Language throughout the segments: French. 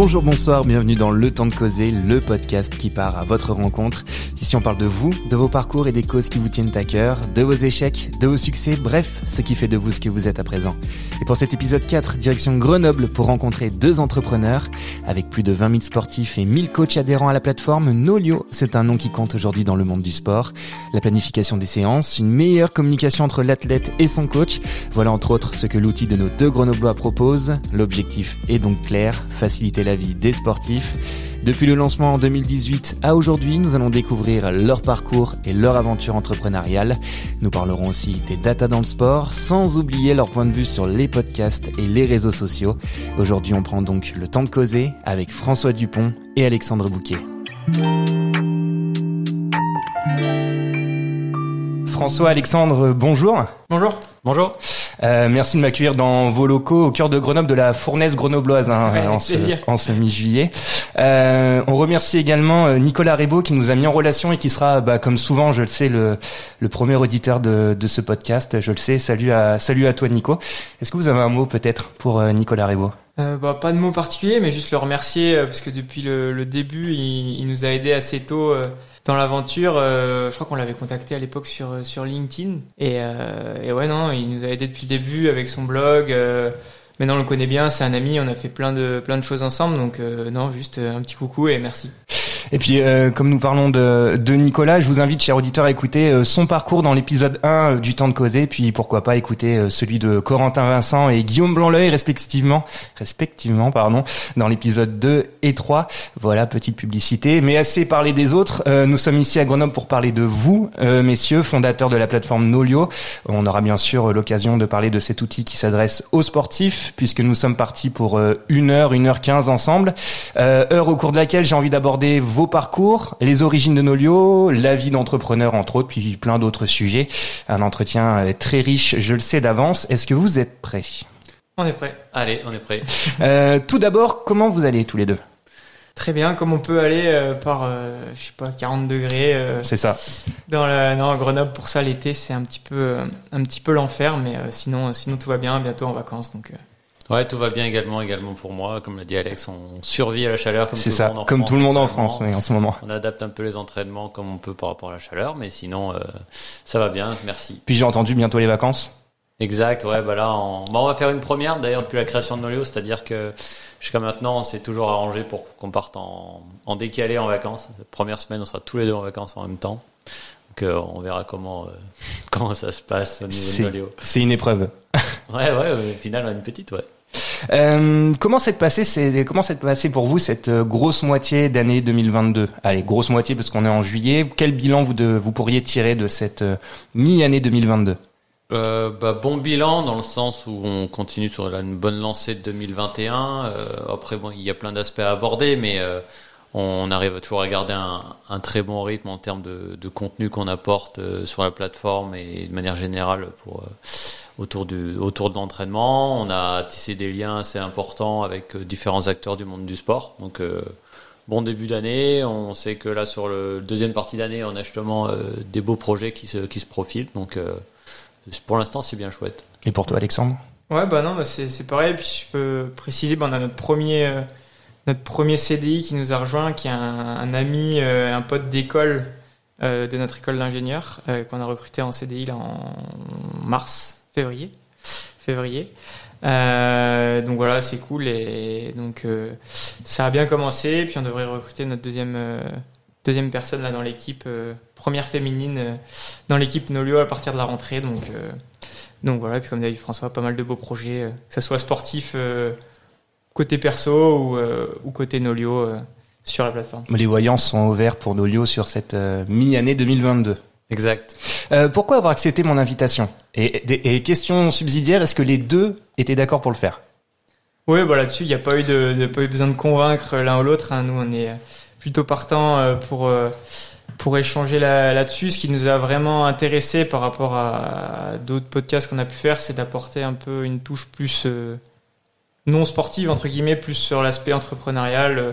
Bonjour, bonsoir, bienvenue dans Le Temps de Causer, le podcast qui part à votre rencontre. Ici on parle de vous, de vos parcours et des causes qui vous tiennent à cœur, de vos échecs, de vos succès, bref, ce qui fait de vous ce que vous êtes à présent. Et pour cet épisode 4, direction Grenoble pour rencontrer deux entrepreneurs. Avec plus de 20 000 sportifs et 1000 coachs adhérents à la plateforme, Nolio, c'est un nom qui compte aujourd'hui dans le monde du sport. La planification des séances, une meilleure communication entre l'athlète et son coach, voilà entre autres ce que l'outil de nos deux Grenoblois propose. L'objectif est donc clair, faciliter la vie des sportifs. Depuis le lancement en 2018 à aujourd'hui, nous allons découvrir leur parcours et leur aventure entrepreneuriale. Nous parlerons aussi des data dans le sport, sans oublier leur point de vue sur les podcasts et les réseaux sociaux. Aujourd'hui, on prend donc le temps de causer avec François Dupont et Alexandre Bouquet. François Alexandre, bonjour. Bonjour. Bonjour. Euh, merci de m'accueillir dans vos locaux au cœur de Grenoble, de la fournaise grenobloise, hein, en, ce, en, ce, mi-juillet. Euh, on remercie également euh, Nicolas Rebaud qui nous a mis en relation et qui sera, bah, comme souvent, je le sais, le, le premier auditeur de, de, ce podcast. Je le sais. Salut à, salut à toi, Nico. Est-ce que vous avez un mot peut-être pour Nicolas Rebaud euh, bah, pas de mot particulier, mais juste le remercier parce que depuis le, le début, il, il, nous a aidé assez tôt dans l'aventure. Euh, je crois qu'on l'avait contacté à l'époque sur sur LinkedIn et, euh, et, ouais non, il nous a aidé depuis le début avec son blog. Euh, maintenant on le connaît bien, c'est un ami, on a fait plein de plein de choses ensemble, donc euh, non, juste un petit coucou et merci. Et puis, euh, comme nous parlons de, de, Nicolas, je vous invite, chers auditeurs, à écouter euh, son parcours dans l'épisode 1 euh, du Temps de causer, puis pourquoi pas écouter celui de Corentin Vincent et Guillaume Blanc-L'œil, respectivement, respectivement, pardon, dans l'épisode 2 et 3. Voilà, petite publicité. Mais assez parlé des autres. nous sommes ici à Grenoble pour parler de vous, messieurs, fondateurs de la plateforme Nolio. On aura bien sûr l'occasion de parler de cet outil qui s'adresse aux sportifs, puisque nous sommes partis pour une heure, une heure quinze ensemble. heure au cours de laquelle j'ai envie d'aborder vos parcours, les origines de Nolio, la vie d'entrepreneur entre autres, puis plein d'autres sujets. Un entretien très riche, je le sais d'avance. Est-ce que vous êtes prêts? On est prêts. Allez, on est prêts. Euh, tout d'abord, comment vous allez tous les deux? Très bien, comme on peut aller euh, par, euh, je sais pas, 40 degrés. c'est ça. Dans la, non, Grenoble pour ça l'été c'est un petit peu, un petit peu l'enfer, mais sinon, sinon tout va bien. Bientôt en vacances, donc. Ouais, tout va bien également, également pour moi. Comme l'a dit Alex, on survit à la chaleur comme, tout, ça, le monde en comme France, tout le monde en France oui, en ce moment. On adapte un peu les entraînements comme on peut par rapport à la chaleur, mais sinon, euh, ça va bien, merci. Puis j'ai entendu bientôt les vacances. Exact, ouais, bah là, on, bah on va faire une première d'ailleurs depuis la création de Nolio, c'est-à-dire que jusqu'à maintenant, on s'est toujours arrangé pour qu'on parte en, en décalé en vacances. La première semaine, on sera tous les deux en vacances en même temps. Donc euh, on verra comment euh, comment ça se passe au niveau de. C'est une épreuve. ouais, ouais, au final, on a une petite, ouais. Euh, comment s'est passé, s'est passé pour vous cette euh, grosse moitié d'année 2022 Allez, grosse moitié parce qu'on est en juillet. Quel bilan vous pourriez tirer de cette euh, mi-année 2022 euh, bah, bon bilan dans le sens où on continue sur une bonne lancée de 2021. Euh, après, il y a plein d'aspects à aborder, mais on arrive toujours à garder un, un, très bon rythme en termes de, de contenu qu'on apporte sur la plateforme et de manière générale pour autour du autour de l'entraînement. On a tissé des liens assez importants avec euh, différents acteurs du monde du sport. Donc euh, bon début d'année. On sait que là sur le deuxième partie d'année, on a justement euh, des beaux projets qui se qui se profilent. Donc euh, pour l'instant, c'est bien chouette. Et pour toi, Alexandre? Ouais, bah non, bah c'est c'est pareil. Puis je peux préciser, bah on a notre premier euh, notre premier CDI qui nous a rejoint, qui est un, un ami, euh, un pote d'école de notre école d'ingénieur qu'on a recruté en CDI là en mars février. Février. Euh, donc voilà, c'est cool et donc euh, ça a bien commencé. Puis on devrait recruter notre deuxième euh, deuxième personne là dans l'équipe, première féminine dans l'équipe Nolio à partir de la rentrée. Donc donc voilà. Puis comme d'habitude François, pas mal de beaux projets, que ça soit sportif côté perso ou, côté Nolio sur la plateforme. Les voyances sont ouvertes pour Nolio sur cette mi-année 2022. Exact. Euh, pourquoi avoir accepté mon invitation? Et, et, et, question subsidiaire, est-ce que les deux étaient d'accord pour le faire? Oui, bah là-dessus, il n'y a pas eu de, de, pas eu besoin de convaincre l'un ou l'autre. Hein. Nous, on est plutôt partant euh, pour pour échanger là-dessus. Là Ce qui nous a vraiment intéressé par rapport à d'autres podcasts qu'on a pu faire, c'est d'apporter un peu une touche plus euh, non sportive entre guillemets, plus sur l'aspect entrepreneurial, euh,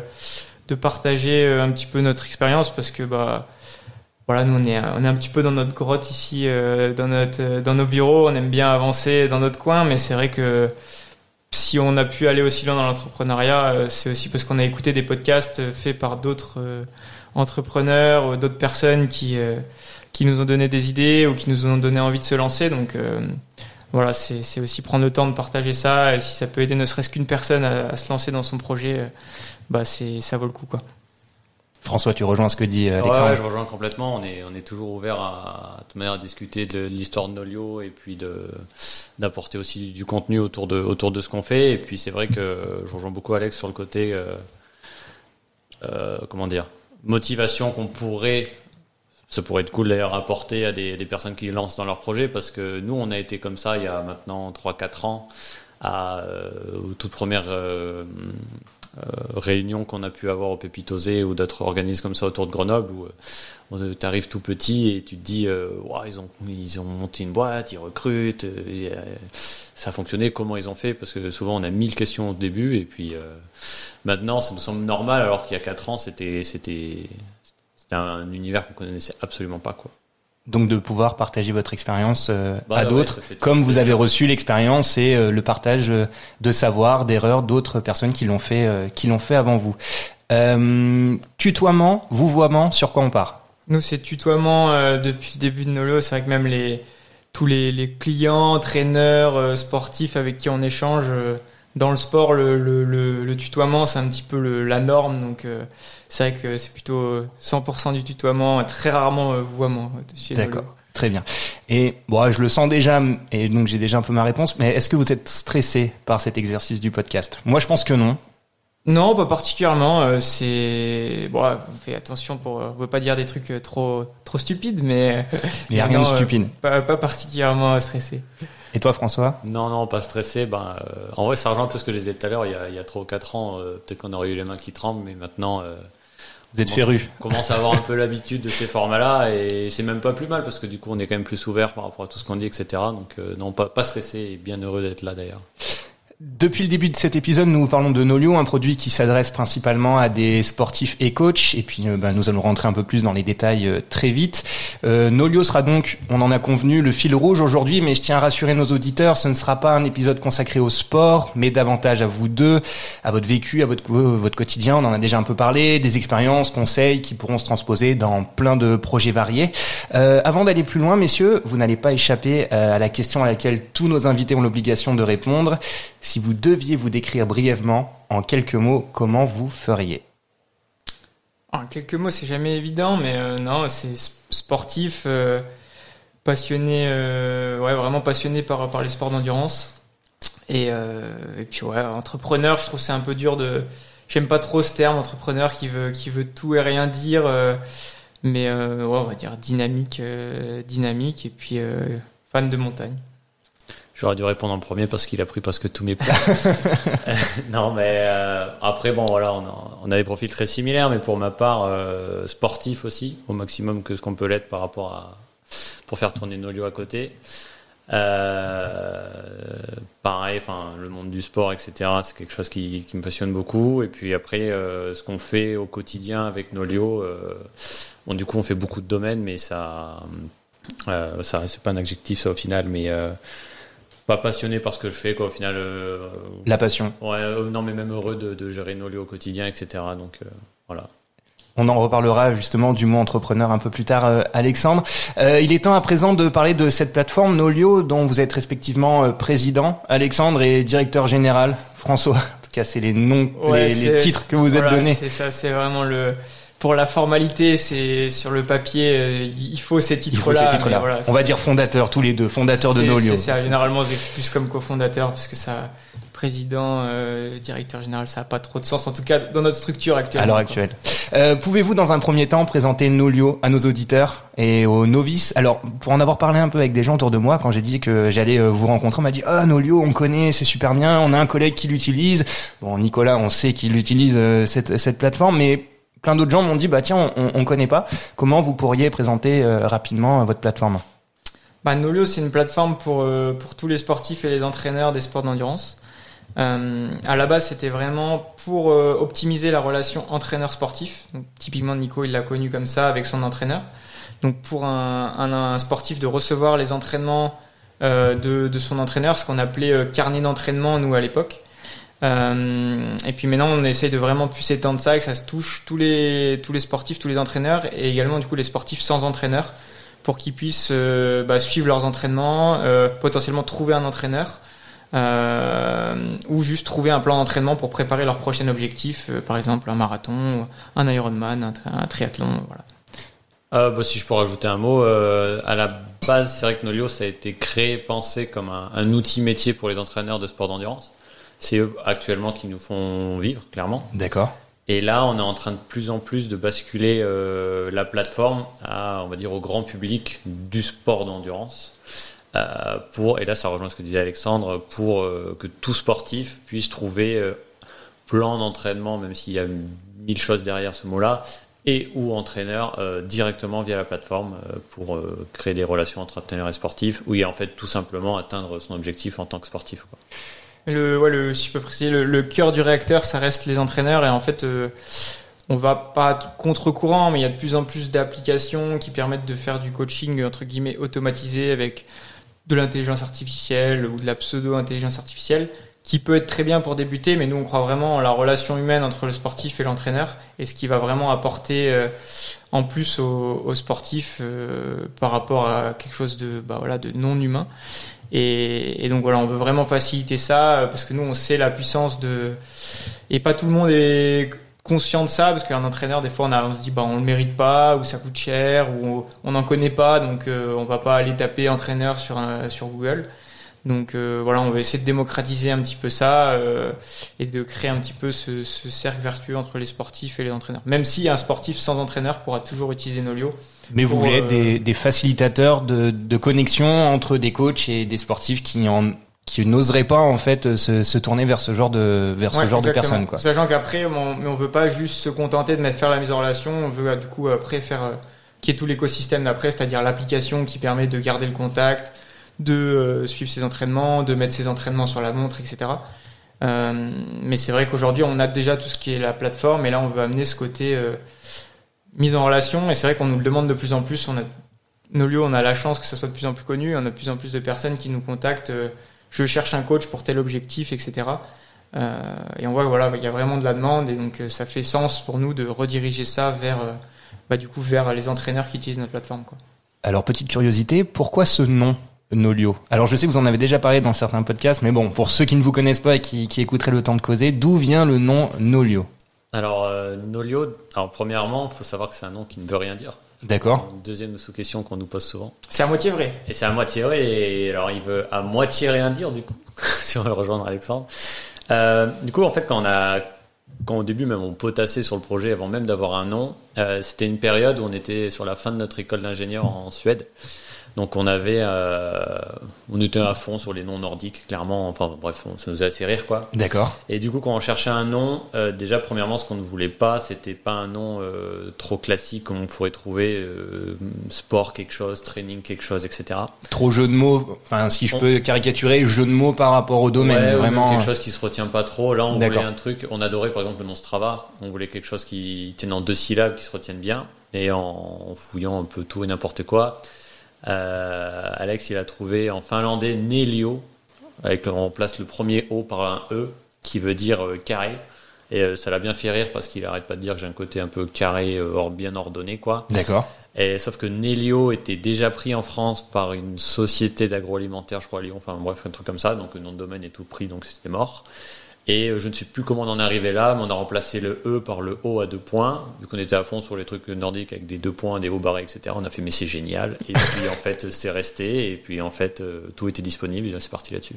de partager un petit peu notre expérience parce que bah voilà, nous on est, on est un petit peu dans notre grotte ici, euh, dans notre, dans nos bureaux. On aime bien avancer dans notre coin, mais c'est vrai que si on a pu aller aussi loin dans l'entrepreneuriat, c'est aussi parce qu'on a écouté des podcasts faits par d'autres entrepreneurs ou d'autres personnes qui qui nous ont donné des idées ou qui nous ont donné envie de se lancer. Donc voilà, c'est aussi prendre le temps de partager ça. Et si ça peut aider ne serait-ce qu'une personne à, se lancer dans son projet, bah c'est ça vaut le coup quoi. François, tu rejoins ce que dit euh, Alexandre ouais, je rejoins complètement. On est, on est toujours ouvert à, toute manière à discuter de l'histoire de Nolio et puis de d'apporter aussi du contenu autour de autour de ce qu'on fait. Et puis c'est vrai que je rejoins beaucoup Alex sur le côté euh, euh, comment dire motivation qu'on pourrait ça pourrait être cool d'ailleurs apporter à des, des, personnes qui lancent dans leur projet parce que nous on a été comme ça il y a maintenant 3-4 ans à aux toutes premières euh, réunions qu'on a pu avoir au Pépitosé ou d'autres organismes comme ça autour de Grenoble où euh, tu arrives tout petit et tu te dis euh, ils ont ils ont monté une boîte, ils recrutent, ça a fonctionné, comment ils ont fait? Parce que souvent on a mille questions au début et puis maintenant ça nous semble normal alors qu'il y a quatre ans c'était c'était c'était un univers qu'on connaissait absolument pas quoi donc de pouvoir partager votre expérience euh, bah à d'autres, comme vous avez reçu l'expérience et euh, le partage euh, de savoir, d'erreurs d'autres personnes qui l'ont fait, qui l'ont fait avant vous. tutoiement, vouvoiement, sur quoi on part? Nous, c'est tutoiement depuis le début de Nolo. C'est vrai que même les tous les, les clients, entraîneurs, sportifs avec qui on échange dans le sport, le, le, le, tutoiement, c'est un petit peu la norme. Donc, euh, c'est vrai que c'est plutôt 100% du tutoiement, très rarement euh, vouvoiement. D'accord. Très bien. Et bon, je le sens déjà, et donc j'ai déjà un peu ma réponse. Mais est-ce que vous êtes stressé par cet exercice du podcast? Moi, je pense que non. Non, pas particulièrement. Euh, c'est bon, on fait attention pour, on veut pas dire des trucs trop trop stupides, mais il n'y a rien de stupide. Pas, pas particulièrement stressé. Et toi, François? Non, non, pas stressé. Ben, euh, en vrai, ça rejoint un peu ce que je disais tout à l'heure. Il, y a, il y a 3 ou 4 ans, euh, peut-être qu'on aurait eu les mains qui tremblent, mais maintenant. Euh, vous êtes féru. On commence à avoir un peu l'habitude de ces formats-là et c'est même pas plus mal parce que du coup, on est quand même plus ouvert par rapport à tout ce qu'on dit, etc. Donc, non, pas, pas stressé et bien heureux d'être là d'ailleurs. Depuis le début de cet épisode, nous parlons de Nolio, un produit qui s'adresse principalement à des sportifs et coachs. Et puis, euh, bah, nous allons rentrer un peu plus dans les détails euh, très vite. Euh, Nolio sera donc, on en a convenu, le fil rouge aujourd'hui. Mais je tiens à rassurer nos auditeurs, ce ne sera pas un épisode consacré au sport, mais davantage à vous deux, à votre vécu, à votre votre quotidien. On en a déjà un peu parlé, des expériences, conseils qui pourront se transposer dans plein de projets variés. avant d'aller plus loin, messieurs, vous n'allez pas échapper à la question à laquelle tous nos invités ont l'obligation de répondre si vous deviez vous décrire brièvement, en quelques mots, comment vous feriez En quelques mots, c'est jamais évident, mais euh, non, c'est sportif, euh, passionné, euh, ouais, vraiment passionné par, les sports d'endurance. Et, et, puis ouais, entrepreneur, je trouve c'est un peu dur de. J'aime pas trop ce terme, entrepreneur qui veut, qui veut tout et rien dire, mais ouais, on va dire dynamique, dynamique, et puis fan de montagne. J'aurais dû répondre en premier parce qu'il a pris presque tous mes plats. non, mais euh, après, bon, voilà, on a, on a, des profils très similaires, mais pour ma part, euh, sportif aussi, au maximum que ce qu'on peut l'être par rapport à. pour faire tourner nos lieux à côté. Euh, pareil, enfin, le monde du sport, etc., c'est quelque chose qui, qui, me passionne beaucoup. Et puis après, ce qu'on fait au quotidien avec Nolio, euh, bon, du coup, on fait beaucoup de domaines, mais ça, ça c'est pas un adjectif, ça, au final, mais pas passionné par ce que je fais, quoi, au final. Euh, la passion. Ouais, euh, non, mais même heureux de, de gérer nos lieux au quotidien, etc. Donc, euh, voilà. On en reparlera justement du mot entrepreneur un peu plus tard, Alexandre. il est temps à présent de parler de cette plateforme Nolio dont vous êtes respectivement président, Alexandre, et directeur général, François. En tout cas, c'est les noms, les, titres que vous êtes donnés. C'est ça, c'est vraiment le pour la formalité, c'est sur le papier, euh, il faut ces titres-là. Titres On va dire fondateur tous les deux, fondateur de Nolio. C'est généralement plus comme cofondateur puisque ça président, euh, directeur général, ça n'a pas trop de sens, en tout cas dans notre structure actuelle. À l'heure actuelle. Euh, Pouvez-vous dans un premier temps présenter Nolio à nos auditeurs et aux novices? Alors pour en avoir parlé un peu avec des gens autour de moi, quand j'ai dit que j'allais vous rencontrer, on m'a dit ah Nolio, on connaît, c'est super bien, on a un collègue qui l'utilise. Bon Nicolas, on sait qu'il utilise cette, cette plateforme, mais plein d'autres gens m'ont dit bah tiens on, on connaît pas. Comment vous pourriez présenter euh, rapidement votre plateforme? Bah, Nolio c'est une plateforme pour euh, pour tous les sportifs et les entraîneurs des sports d'endurance. Euh, à la base, c'était vraiment pour euh, optimiser la relation entraîneur-sportif. typiquement, Nico, il l'a connu comme ça avec son entraîneur. Donc, pour un, un, un, sportif de recevoir les entraînements de, de, son entraîneur, ce qu'on appelait carnet d'entraînement nous à l'époque. Et puis maintenant, on essaye de vraiment plus étendre ça, que ça se touche tous les tous les sportifs, tous les entraîneurs, et également du coup les sportifs sans entraîneur, pour qu'ils puissent bah, suivre leurs entraînements, potentiellement trouver un entraîneur. Euh, ou juste trouver un plan d'entraînement pour préparer leur prochain objectif, euh, par exemple un marathon, un Ironman, un, triathlon. Euh, bah, si je peux rajouter un mot, à la base, c'est vrai que Nolio, ça a été créé, pensé comme un, outil métier pour les entraîneurs de sport d'endurance. C'est eux actuellement qui nous font vivre, clairement. D'accord. Et là, on est en train de plus en plus de basculer la plateforme à, on va dire, au grand public du sport d'endurance. Euh, pour, et là ça rejoint ce que disait Alexandre, pour euh, que tout sportif puisse trouver euh, plan d'entraînement, même s'il y a mille choses derrière ce mot-là, et ou entraîneur directement via la plateforme pour créer des relations entre entraîneurs et sportifs, ou en fait tout simplement atteindre son objectif en tant que sportif. Le, ouais, le, si je peux préciser, le, cœur du réacteur, ça reste les entraîneurs, et en fait on va pas contre-courant, mais il y a de plus en plus d'applications qui permettent de faire du coaching entre guillemets automatisé avec de l'intelligence artificielle ou de la pseudo-intelligence artificielle qui peut être très bien pour débuter, mais nous on croit vraiment en la relation humaine entre le sportif et l'entraîneur et ce qui va vraiment apporter euh, en plus aux, sportifs euh, par rapport à quelque chose de, bah, voilà, de non humain. Et, donc voilà, on veut vraiment faciliter ça euh, parce que nous on sait la puissance de et pas tout le monde est conscient de ça parce qu'un entraîneur des fois on, a, on se dit bah on le mérite pas ou ça coûte cher ou on n'en connaît pas donc euh, on va pas aller taper entraîneur sur sur Google. Donc euh, voilà on va essayer de démocratiser un petit peu ça euh, et de créer un petit peu ce, ce, cercle vertueux entre les sportifs et les entraîneurs. Même si un sportif sans entraîneur pourra toujours utiliser Nolio mais vous voulez être des, des facilitateurs de, de connexion entre des coachs et des sportifs qui en qui n'oseraient pas en fait se, se, tourner vers ce genre de vers ce genre de personnes quoi. Sachant qu'après on, mais on veut pas juste se contenter de mettre faire la mise en relation, on veut euh, du coup après faire euh, qui est tout l'écosystème d'après, c'est-à-dire l'application qui permet de garder le contact, de euh, suivre ses entraînements, de mettre ses entraînements sur la montre, etc. Euh, mais c'est vrai qu'aujourd'hui on a déjà tout ce qui est la plateforme et là on veut amener ce côté mise en relation et c'est vrai qu'on nous le demande de plus en plus. On a nos on a la chance que ça soit de plus en plus connu, on a de plus en plus de personnes qui nous contactent je cherche un coach pour tel objectif, etc. Euh, et on voit voilà, il y a vraiment de la demande et donc euh, ça fait sens pour nous de rediriger ça vers, euh, bah, du coup, vers les entraîneurs qui utilisent notre plateforme. Quoi. Alors petite curiosité, pourquoi ce nom Nolio? Alors je sais que vous en avez déjà parlé dans certains podcasts, mais bon, pour ceux qui ne vous connaissent pas et qui, qui écouteraient le temps de causer, d'où vient le nom Nolio? Alors Nolio, alors premièrement, il faut savoir que c'est un nom qui ne veut rien dire. D'accord. Deuxième sous-question qu'on nous pose souvent. C'est à moitié vrai. Et c'est à moitié vrai, et alors il veut à moitié rien dire, du coup, si on veut rejoindre Alexandre. Euh, du coup, en fait, quand on a, quand au début même on potassait sur le projet avant même d'avoir un nom, euh, c'était une période où on était sur la fin de notre école d'ingénieur en Suède. Donc on avait, euh, on était à fond sur les noms nordiques, clairement. Enfin bref, ça nous a assez rire quoi. D'accord. Et du coup, quand on cherchait un nom, euh, déjà premièrement, ce qu'on ne voulait pas, c'était pas un nom euh, trop classique comme on pourrait trouver euh, sport quelque chose, training quelque chose, etc. Trop jeu de mots. Enfin, si je peux caricaturer, jeu de mots par rapport au domaine, ouais, vraiment. quelque chose qui se retient pas trop. Là, on voulait un truc. On adorait par exemple le nom Strava. On voulait quelque chose qui tienne en deux syllabes, qui se retienne bien. Et en fouillant un peu tout et n'importe quoi. Euh, Alex, il a trouvé en finlandais Nelio, avec on remplace le premier O par un E, qui veut dire euh, carré. Et euh, ça l'a bien fait rire parce qu'il arrête pas de dire que j'ai un côté un peu carré, or bien ordonné, quoi. D'accord. Et sauf que Nelio était déjà pris en France par une société d'agroalimentaire, je crois à Lyon, enfin bref, un truc comme ça, donc le nom de domaine est tout pris, donc c'était mort. Et euh, je ne sais plus comment on en est arrivé là, mais on a remplacé le E par le O à deux points. Vu qu'on était à fond sur les trucs nordiques avec des deux points, des hauts barrés, etc. On a fait mais c'est génial. Et puis en fait c'est resté. Et puis en fait euh, tout était disponible. Et c'est parti là-dessus.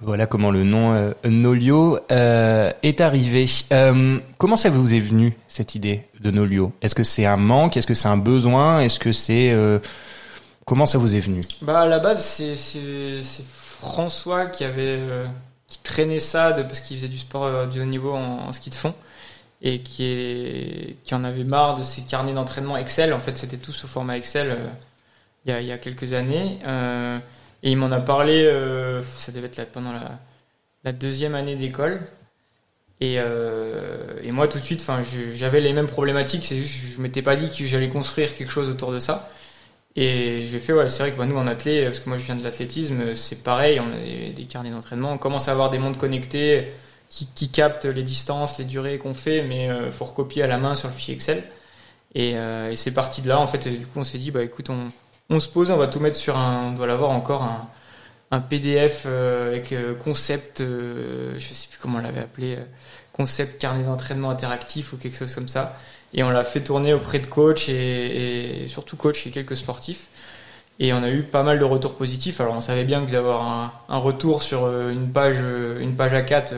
Voilà comment le nom euh, Nolio euh, est arrivé. Euh, comment ça vous est venu cette idée de Nolio? Est-ce que c'est un manque? Est-ce que c'est un besoin? Est-ce que c'est comment ça vous est venu? Bah à la base c'est François qui avait qui traînait ça parce qu'il faisait du sport euh, du haut niveau en, ski de fond et qui, en avait marre de ses carnets d'entraînement Excel. En fait, c'était tout sous format Excel euh, il, y a, quelques années. Euh, et il m'en a parlé, ça devait être là, pendant la, deuxième année d'école. Et, moi, tout de suite, j'avais les mêmes problématiques. C'est juste, je m'étais pas dit que j'allais construire quelque chose autour de ça. Et je lui ai fait, ouais, c'est vrai que bah, nous en athlète, parce que moi je viens de l'athlétisme, c'est pareil, on a des, carnets d'entraînement, on commence à avoir des montres connectées qui, qui captent les distances, les durées qu'on fait, mais il faut recopier à la main sur le fichier Excel. Et, euh, et c'est parti de là, en fait, du coup on s'est dit, bah écoute, on, on se pose, on va tout mettre sur un, on doit l'avoir encore un, un PDF euh, avec euh, concept, euh, je sais plus comment on l'avait appelé, euh, concept carnet d'entraînement interactif ou quelque chose comme ça. Et on l'a fait tourner auprès de coachs et, et surtout coachs et quelques sportifs. Et on a eu pas mal de retours positifs. Alors on savait bien que d'avoir un, un, retour sur euh, une page, euh, une page A4,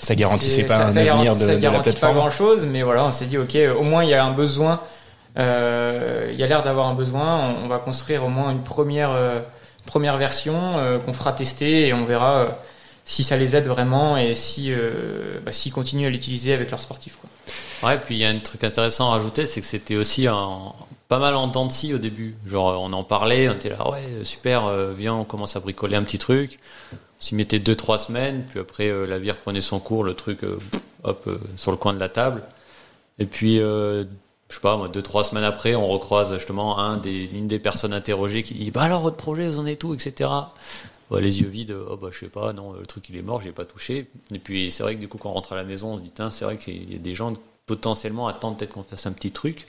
ça garantissait pas ça, un ça avenir de, ça de la plateforme. pas grand chose, mais voilà, on s'est dit ok, au moins il y a un besoin. Euh, il y a l'air d'avoir un besoin. On, on, va construire au moins une première, euh, première version euh, qu'on fera tester et on verra si ça les aide vraiment et si bah, s'ils continuent à l'utiliser avec leurs sportifs. Quoi. Ouais, puis il y a un truc intéressant à rajouter, c'est que c'était aussi un, pas mal en dents de scie au début. Genre, on en parlait, on était là, ouais, super, euh, viens, on commence à bricoler un petit truc. On s'y mettait deux, trois semaines, puis après, euh, la vie reprenait son cours, le truc, euh, hop, sur le coin de la table. Et puis, je sais pas, moi, deux, trois semaines après, on recroise justement une des personnes interrogées qui dit, bah alors, votre projet, vous en êtes où, etc. Bah, les yeux vides, oh bah je sais pas, non, le truc il est mort, j'ai pas touché. Et puis c'est vrai que du coup quand on rentre à la maison, on se dit, c'est vrai qu'il y a des gens potentiellement attendent peut-être qu'on fasse un petit truc.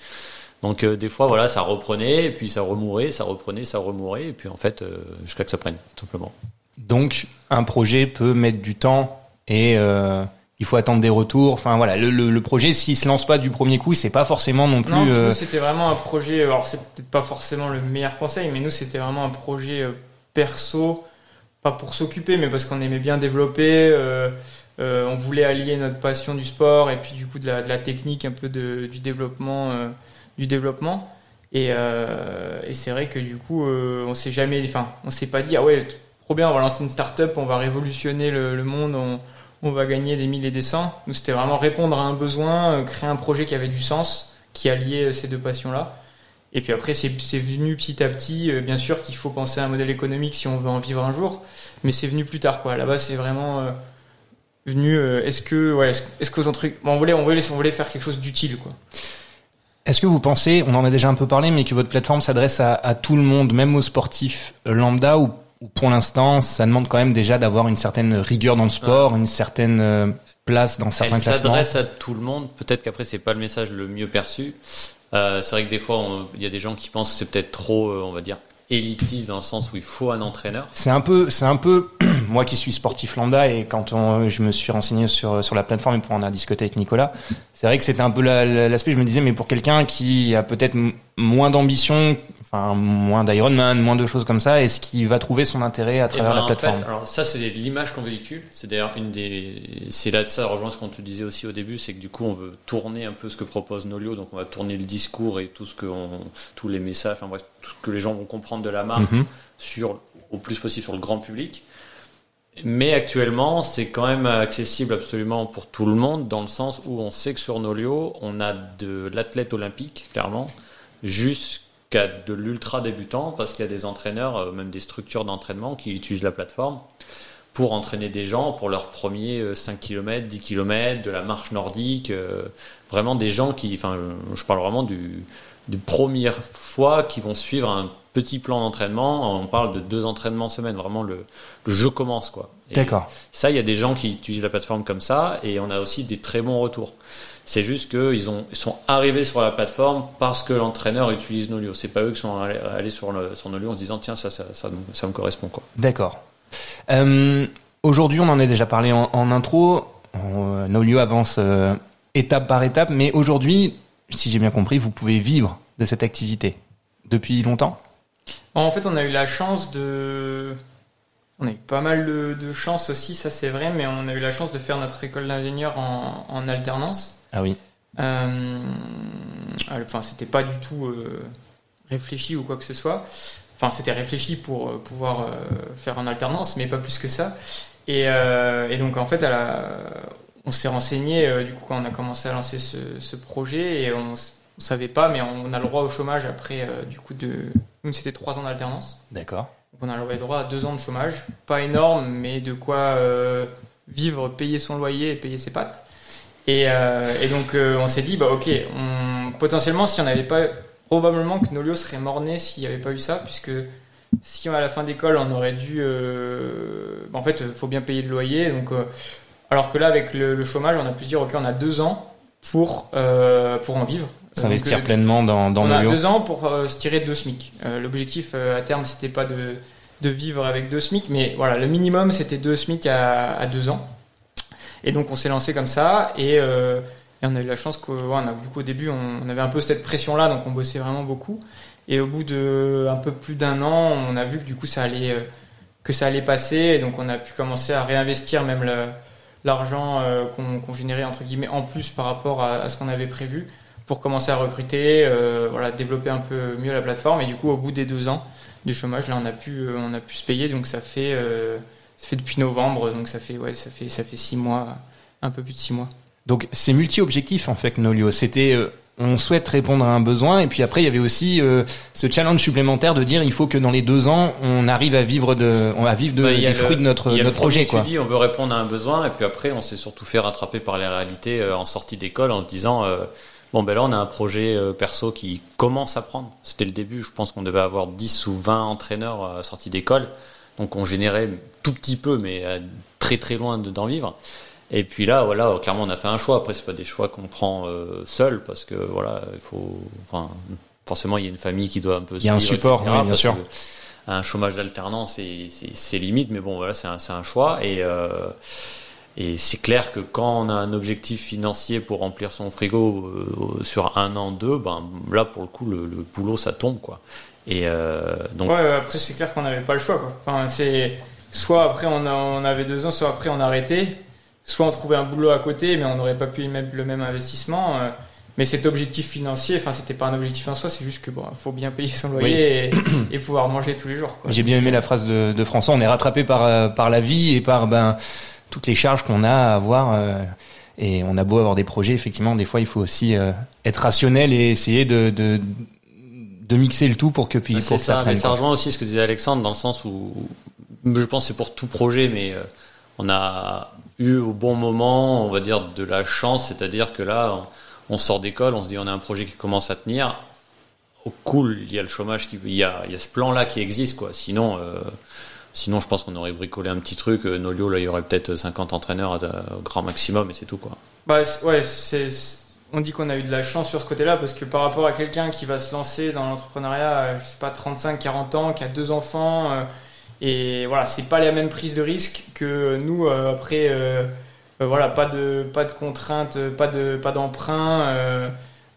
Donc euh, des fois, voilà, ça reprenait, et puis ça remourait, ça reprenait, ça remourait, et puis en fait, euh, jusqu'à que ça prenne, tout simplement. Donc, un projet peut mettre du temps et euh, il faut attendre des retours. Enfin voilà, le, le, le projet, s'il se lance pas du premier coup, c'est pas forcément non plus. Non, nous, c'était vraiment un projet. Alors c'est peut-être pas forcément le meilleur conseil, mais nous, c'était vraiment un projet perso, pas pour s'occuper, mais parce qu'on aimait bien développer. on voulait allier notre passion du sport et puis du coup de la, technique, un peu de, du développement du développement. Et, euh, et c'est vrai que du coup, euh, on s'est jamais, enfin, on s'est pas dit ah ouais, trop bien, on va lancer une start-up, on va révolutionner le, monde, on, va gagner des mille et des cents. Nous, c'était vraiment répondre à un besoin, euh, créer un projet qui avait du sens, qui alliait ces deux passions-là. Et puis après, c'est venu petit à petit. Euh, bien sûr qu'il faut penser à un modèle économique si on veut en vivre un jour, mais c'est venu plus tard, quoi. Là-bas, c'est vraiment euh, venu. est-ce que, ouais, est-ce, que bon, on voulait, on voulait, on voulait faire quelque chose d'utile, quoi. Est-ce que vous pensez, on en a déjà un peu parlé, mais que votre plateforme s'adresse à, à, tout le monde, même aux sportifs lambda, ou, ou pour l'instant, ça demande quand même déjà d'avoir une certaine rigueur dans le sport, une certaine euh, place dans certains Elle classements? s'adresse à tout le monde. Peut-être qu'après, c'est pas le message le mieux perçu. Euh, c'est vrai que des fois, il y a des gens qui pensent que c'est peut-être trop, euh, on va dire, élitiste dans le sens où il faut un entraîneur. C'est un peu, c'est un peu moi qui suis sportif lambda et quand on, je me suis renseigné sur sur la plateforme et pour en a discuté avec Nicolas, c'est vrai que c'était un peu l'aspect. Je me disais mais pour quelqu'un qui a peut-être moins d'ambition, enfin moins d'Ironman, moins de choses comme ça, est-ce qu'il va trouver son intérêt à travers ben, la plateforme en fait, Alors ça c'est l'image qu'on véhicule. C'est d'ailleurs une des, c'est là de ça rejoint ce qu'on te disait aussi au début, c'est que du coup on veut tourner un peu ce que propose Nolio, donc on va tourner le discours et tout ce que on, tous les messages, enfin bref, tout ce que les gens vont comprendre de la marque Mhm. sur au plus possible sur le grand public. Mais actuellement, c'est quand même accessible absolument pour tout le monde, dans le sens où on sait que sur Nolio, on a de l'athlète olympique, clairement, jusqu'à de l'ultra débutant, parce qu'il y a des entraîneurs, euh, même des structures d'entraînement qui utilisent la plateforme pour entraîner des gens pour leurs premiers euh, 5 km, 10 km, de la marche nordique, euh, vraiment des gens qui, enfin, je parle vraiment du, de première fois qui vont suivre un petit plan d'entraînement. On parle de deux entraînements semaine. Vraiment, le, le jeu commence, quoi. D'accord. Ça, il y a des gens qui utilisent la plateforme comme ça et on a aussi des très bons retours. C'est juste qu'ils ont, ils sont arrivés sur la plateforme parce que l'entraîneur utilise Nolio. C'est pas eux qui sont allés, allés sur, le, sur Nolio en se disant tiens, ça, ça, ça, ça me correspond, quoi. D'accord. Euh, Aujourd'hui, on en a déjà parlé en, en intro. On, Nolio avance euh, étape par étape, mais aujourd'hui, si j'ai bien compris, vous pouvez vivre de cette activité depuis longtemps? En fait, on a eu la chance de. On a eu pas mal de, de chance aussi, ça c'est vrai, mais on a eu la chance de faire notre école d'ingénieur en, en, alternance. Ah oui. Euh, enfin, c'était pas du tout euh, réfléchi ou quoi que ce soit. Enfin, c'était réfléchi pour euh, pouvoir faire en alternance, mais pas plus que ça. Et, et donc, en fait, à la, on s'est renseigné, du coup, quand on a commencé à lancer ce, ce projet, et on, on savait pas, mais on a le droit au chômage après, du coup, de. Nous, c'était trois ans d'alternance. D'accord. Donc, on a le droit à deux ans de chômage. Pas énorme, mais de quoi euh, vivre, payer son loyer et payer ses pattes. Et, euh, et donc, on s'est dit, bah, ok, on, potentiellement, si on n'avait pas probablement que Nolio serait mort-né s'il n'y avait pas eu ça, puisque si à la fin d'école on aurait dû, en fait, il faut bien payer le loyer, donc alors que là avec le, chômage, on a pu se dire ok, on a deux ans pour pour en vivre. S'investir pleinement dans, dans On a deux ans pour se tirer deux SMIC. L'objectif à terme, c'était pas de de vivre avec deux SMIC, mais voilà, le minimum c'était deux SMIC à, à deux ans. Et donc on s'est lancé comme ça et, euh, on a eu la chance qu'au ouais, au début on, avait un peu cette pression là, donc on bossait vraiment beaucoup. Et au bout de un peu plus d'un an, on a vu que du coup ça allait euh, que ça allait passer, donc on a pu commencer à réinvestir même l'argent euh, qu'on générait entre guillemets en plus par rapport à, ce qu'on avait prévu pour commencer à recruter, voilà, développer un peu mieux la plateforme. Et du coup, au bout des deux ans, du chômage. Là, on a pu, on a pu se payer, donc ça fait, ça fait depuis novembre, donc ça fait, ouais, ça fait, ça fait six mois, un peu plus de six mois. Donc c'est multi-objectif en fait, Nolio. C'était euh, on souhaite répondre à un besoin et puis après il y avait aussi ce challenge supplémentaire de dire il faut que dans les deux ans on arrive à vivre de on va vivre de, bah, des fruits de notre notre projet quoi. Tu dis on veut répondre à un besoin et puis après on s'est surtout fait rattraper par les réalités en sortie d'école en se disant Bon, ben là, on a un projet euh, perso qui commence à prendre. C'était le début. Je pense qu'on devait avoir 10 ou 20 entraîneurs à sortie d'école. Donc, on générait tout petit peu, mais très très loin d'en vivre. Et puis là, voilà, clairement, on a fait un choix. Après, c'est pas des choix qu'on prend euh, seul parce que voilà, il faut, enfin, forcément, il y a une famille qui doit un peu. Il y a un support, bien sûr. Un chômage d'alternance, c'est limite, mais bon, voilà, c'est un, un, choix. Et euh, et c'est clair que quand on a un objectif financier pour remplir son frigo euh, sur un an, deux, ben là pour le coup le, boulot ça tombe quoi. Et euh, donc. Ouais, après c'est clair qu'on n'avait pas le choix quoi. Enfin, c'est soit après on, on, avait deux ans, soit après on arrêtait, soit on trouvait un boulot à côté, mais on n'aurait pas pu y mettre le même investissement. Euh. mais cet objectif financier, enfin, c'était pas un objectif en soi, c'est juste que bon, faut bien payer son loyer et, pouvoir manger tous les jours. J'ai bien aimé la phrase de, de François. On est rattrapé par par la vie et par ben toutes les charges qu'on a à avoir. Euh, et on a beau avoir des projets, effectivement, des fois, il faut aussi euh, être rationnel et essayer de, de, de mixer le tout pour que puis pour ça. Ça, ça rejoint aussi ce que disait Alexandre dans le sens où je pense c'est pour tout projet, mais euh, on a eu au bon moment, on va dire, de la chance, c'est-à-dire que là, on, sort d'école, on se dit on a un projet qui commence à tenir. Cool, il y a le chômage, il, y a, ce plan-là qui existe, quoi. Sinon, Sinon, je pense qu'on aurait bricolé un petit truc. Euh, Nolio, là, il y aurait peut-être 50 entraîneurs au grand maximum et c'est tout, quoi. Bah, ouais, on dit qu'on a eu de la chance sur ce côté-là parce que par rapport à quelqu'un qui va se lancer dans l'entrepreneuriat, je sais pas, 35, 40 ans, qui a deux enfants, euh, et voilà, c'est pas la même prise de risque que nous, euh, après, voilà, pas de, pas de contraintes, pas de, pas d'emprunt.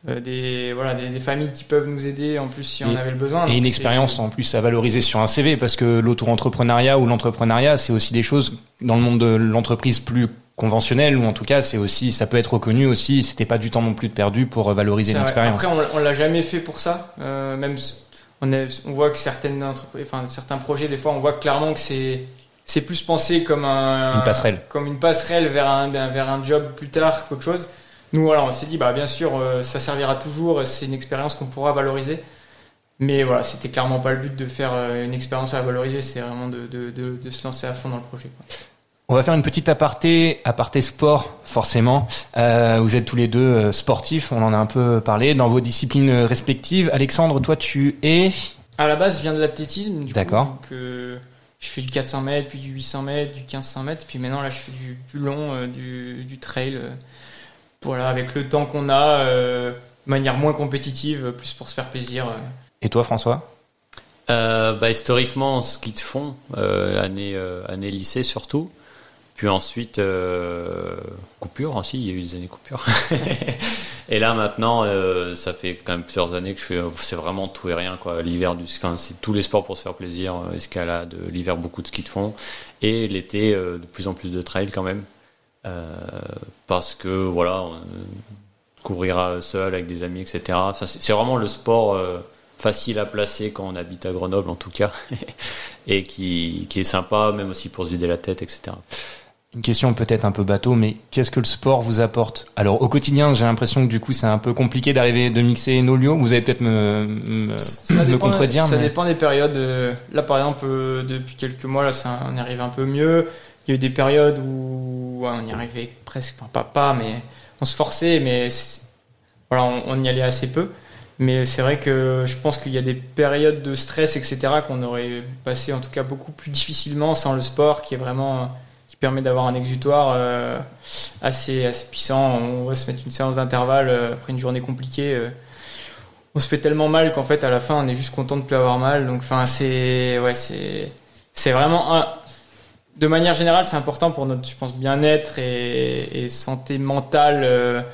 Euh, des voilà des, familles qui peuvent nous aider en plus si on avait le besoin. Et une expérience en plus à valoriser sur un CV parce que l'auto-entrepreneuriat ou l'entrepreneuriat c'est aussi des choses dans le monde de l'entreprise plus conventionnel ou en tout cas c'est aussi ça peut être reconnu aussi c'était pas du temps non plus de perdu pour valoriser l'expérience. Après on, on l'a jamais fait pour ça euh, même on, voit que certaines entreprises enfin certains projets des fois on voit clairement que c'est c'est plus pensé comme un une passerelle comme une passerelle vers un vers un job plus tard qu'autre chose nous, voilà, on s'est dit, bah, bien sûr, euh, ça servira toujours, c'est une expérience qu'on pourra valoriser. Mais voilà, c'était clairement pas le but de faire euh, une expérience à valoriser, c'est vraiment de, de, de, se lancer à fond dans le projet. On va faire une petite aparté, aparté sport, forcément. Euh, vous êtes tous les deux sportifs, on en a un peu parlé, dans vos disciplines respectives. Alexandre, toi, tu es À la base, je viens de l'athlétisme. D'accord. je fais du 400 mètres, puis du 800 mètres, du 1500 mètres, puis maintenant, là, je fais du plus long, du, du trail voilà, avec le temps qu'on a, euh, de manière moins compétitive, plus pour se faire plaisir. Euh. Et toi, François? Euh, bah, Historiquement, ski de fond, année, année lycée surtout. Puis ensuite, coupure aussi, il y a eu des années coupure. et là maintenant, ça fait quand même plusieurs années que je fais, c'est vraiment tout et rien quoi. L'hiver du, enfin c'est tous les sports pour se faire plaisir, escalade, l'hiver beaucoup de ski de fond, et l'été de plus en plus de trail quand même. Euh, parce que voilà, courir seul avec des amis, etc. c'est vraiment le sport euh, facile à placer quand on habite à Grenoble en tout cas, et qui, qui, est sympa même aussi pour se vider la tête, etc. Une question peut-être un peu bateau, mais qu'est-ce que le sport vous apporte Alors au quotidien, j'ai l'impression que du coup c'est un peu compliqué d'arriver de mixer nos lieux. Vous allez peut-être me, me, contredire. Ça dépend des périodes. Là par exemple, depuis quelques mois, là, ça, on arrive un peu mieux. Il y a eu des périodes où on y arrivait presque, enfin pas pas, mais on se forçait, mais voilà, on, y allait assez peu. Mais c'est vrai que je pense qu'il y a des périodes de stress, etc., qu'on aurait passé en tout cas beaucoup plus difficilement sans le sport, qui est vraiment permet d'avoir un exutoire euh, assez assez puissant. On va se mettre une séance d'intervalle euh, après une journée compliquée. euh, on se fait tellement mal qu'en fait à la fin on est juste content de plus avoir mal. Donc c'est ouais vraiment un, de manière générale c'est important pour notre je pense bien-être et, et santé mentale.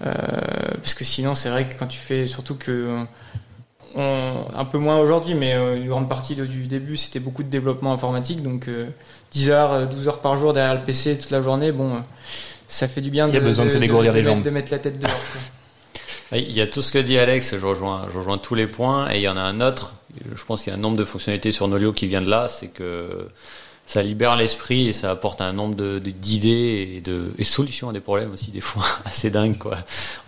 parce que sinon, c'est vrai que quand tu fais, surtout que on, un peu moins aujourd'hui, mais euh, une grande partie de- du début, c'était beaucoup de développement informatique, donc euh, 10 heures, euh, 12 heures par jour derrière le PC toute la journée, bon, euh, ça fait du bien Il y a besoin de se dégourdir de les mettre- jambes. de mettre la tête dehors. quoi. Il y a tout ce que dit Alex, je rejoins, je rejoins tous les points, et il y en a un autre, je pense qu'il y a un nombre de fonctionnalités sur Nolio qui vient de là, c'est que ça libère l'esprit et ça apporte un nombre de- de- d'idées et de solutions à des problèmes aussi, des fois assez dingues, quoi.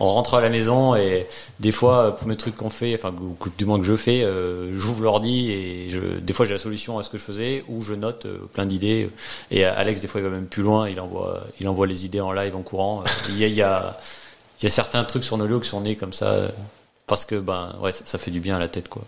On rentre à la maison et des fois, premier truc qu'on fait, enfin, du moins que je fais, euh, j'ouvre l'ordi et des fois j'ai la solution à ce que je faisais, ou je note euh, plein d'idées. Et Alex, des fois, il va même plus loin, il envoie, il envoie les idées en live, en courant. Il y a, il y a, il y a certains trucs sur Nolio qui sont nés comme ça euh, parce que ben ouais ça, fait du bien à la tête quoi.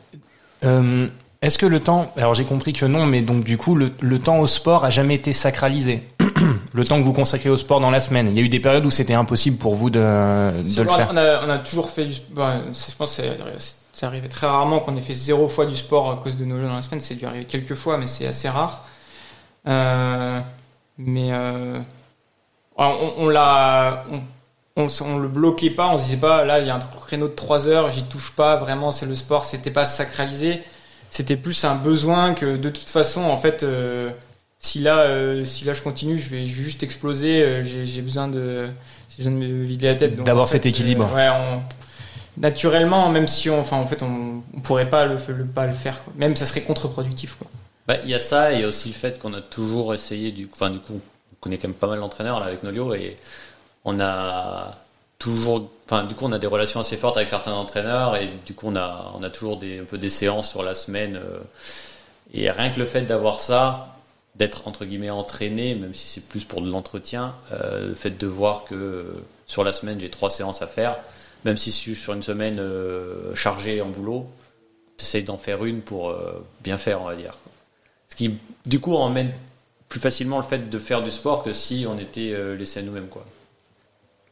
Euh, Est-ce que le temps, alors j'ai compris que non, mais donc du coup le, le temps au sport a jamais été sacralisé. le temps que vous consacrez au sport dans la semaine. Il y a eu des périodes où c'était impossible pour vous de, de le vrai, faire. on, a, on a toujours fait du bon, c'est- Je pense que c'est- arrivé très rarement qu'on ait fait zéro fois du sport à cause de nos jeux dans la semaine. C'est dû arriver quelques fois, mais c'est assez rare. Euh, mais euh, on, on l'a. On, on, on le bloquait pas, on se disait pas là il y a un créneau de 3 heures, j'y touche pas, vraiment c'est le sport, c'était pas sacralisé, c'était plus un besoin que de toute façon en fait euh, si là euh, si là je continue je vais, je vais juste exploser, euh, j'ai besoin de j'ai besoin de me vider la tête. Donc, D'avoir en fait, cet équilibre. euh, ouais, on- naturellement même si on enfin en fait on, on pourrait pas le, le- pas le faire quoi. même ça serait contre-productif quoi. Bah, il y a ça et il y a aussi le fait qu'on a toujours essayé du enfin du coup on connaît quand même pas mal d'entraîneurs là avec Nolio et on a toujours enfin du coup on a des relations assez fortes avec certains entraîneurs et du coup on a on a toujours des un peu des séances sur la semaine euh, et rien que le fait d'avoir ça d'être entre guillemets entraîné même si c'est plus pour de l'entretien euh, le fait de voir que sur la semaine j'ai trois séances à faire même si je suis sur une semaine euh, chargée en boulot t'essayes d'en faire une pour euh, bien faire on va dire ce qui, du coup, emmène plus facilement le fait de faire du sport que si on était laissé à nous-mêmes, quoi.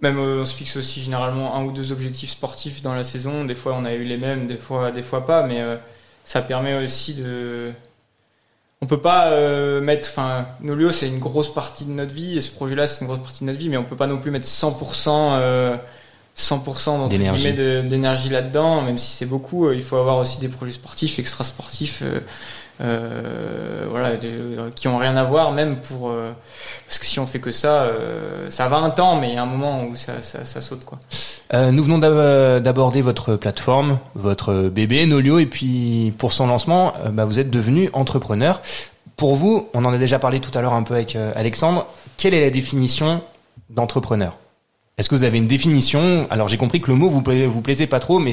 Même euh, on se fixe aussi généralement un ou deux objectifs sportifs dans la saison. Des fois on a eu les mêmes, des fois des fois pas, mais euh, ça permet aussi de. On peut pas euh, mettre, enfin, Nolio c'est une grosse partie de notre vie et ce projet-là c'est une grosse partie de notre vie, mais on peut pas non plus mettre 100%, euh, 100% d'entre D'énergie. là-dedans, même si c'est beaucoup. il faut avoir aussi des projets sportifs, extra sportifs, euh, qui ont rien à voir, même pour euh, parce que si on fait que ça, euh, ça va un temps, mais il y a un moment où ça, ça, saute quoi. Euh, nous venons d'ab- d'aborder votre plateforme, votre bébé Nolio, et puis pour son lancement, bah, vous êtes devenu entrepreneur. Pour vous, on en a déjà parlé tout à l'heure un peu avec Alexandre. Quelle est la définition d'entrepreneur? Est-ce que vous avez une définition? Alors j'ai compris que le mot vous plaisait, vous plaisait pas trop, mais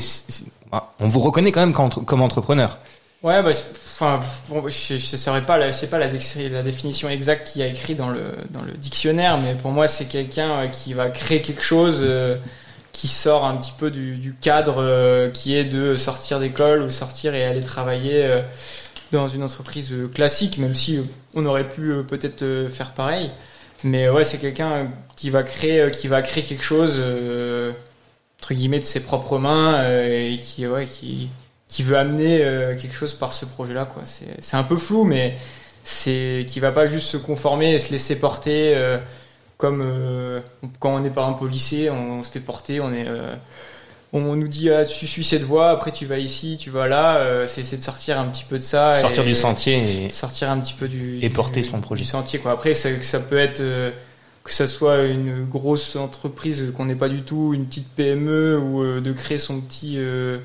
ah, on vous reconnaît quand même comme entrepreneur. Ouais, bah, enfin, bon, je, je pas, la- sais pas la, dé- la définition exacte qu'il a écrit dans le dans le dictionnaire, mais pour moi c'est quelqu'un euh, qui va créer quelque chose euh, qui sort un petit peu du, cadre euh, qui est de sortir d'école ou sortir et aller travailler dans une entreprise classique, même si on aurait pu peut-être faire pareil. Mais ouais, c'est quelqu'un qui va créer qui va créer quelque chose entre guillemets de ses propres mains et qui ouais qui qui veut amener euh, quelque chose par ce projet-là. quoi. C'est un peu flou, mais c'est qui va pas juste se conformer et se laisser porter euh, comme euh, quand on est par exemple au lycée, on, on se fait porter, on est on nous dit ah, tu suis cette voie, après tu vas ici, tu vas là. c'est de sortir un petit peu de ça, Sortir et- du sentier et sortir un petit peu du Et du- porter son projet. du sentier quoi. Après ça, ça peut être que ça soit une grosse entreprise qu'on n'est pas du tout, une petite PME ou euh, de créer son petit euh,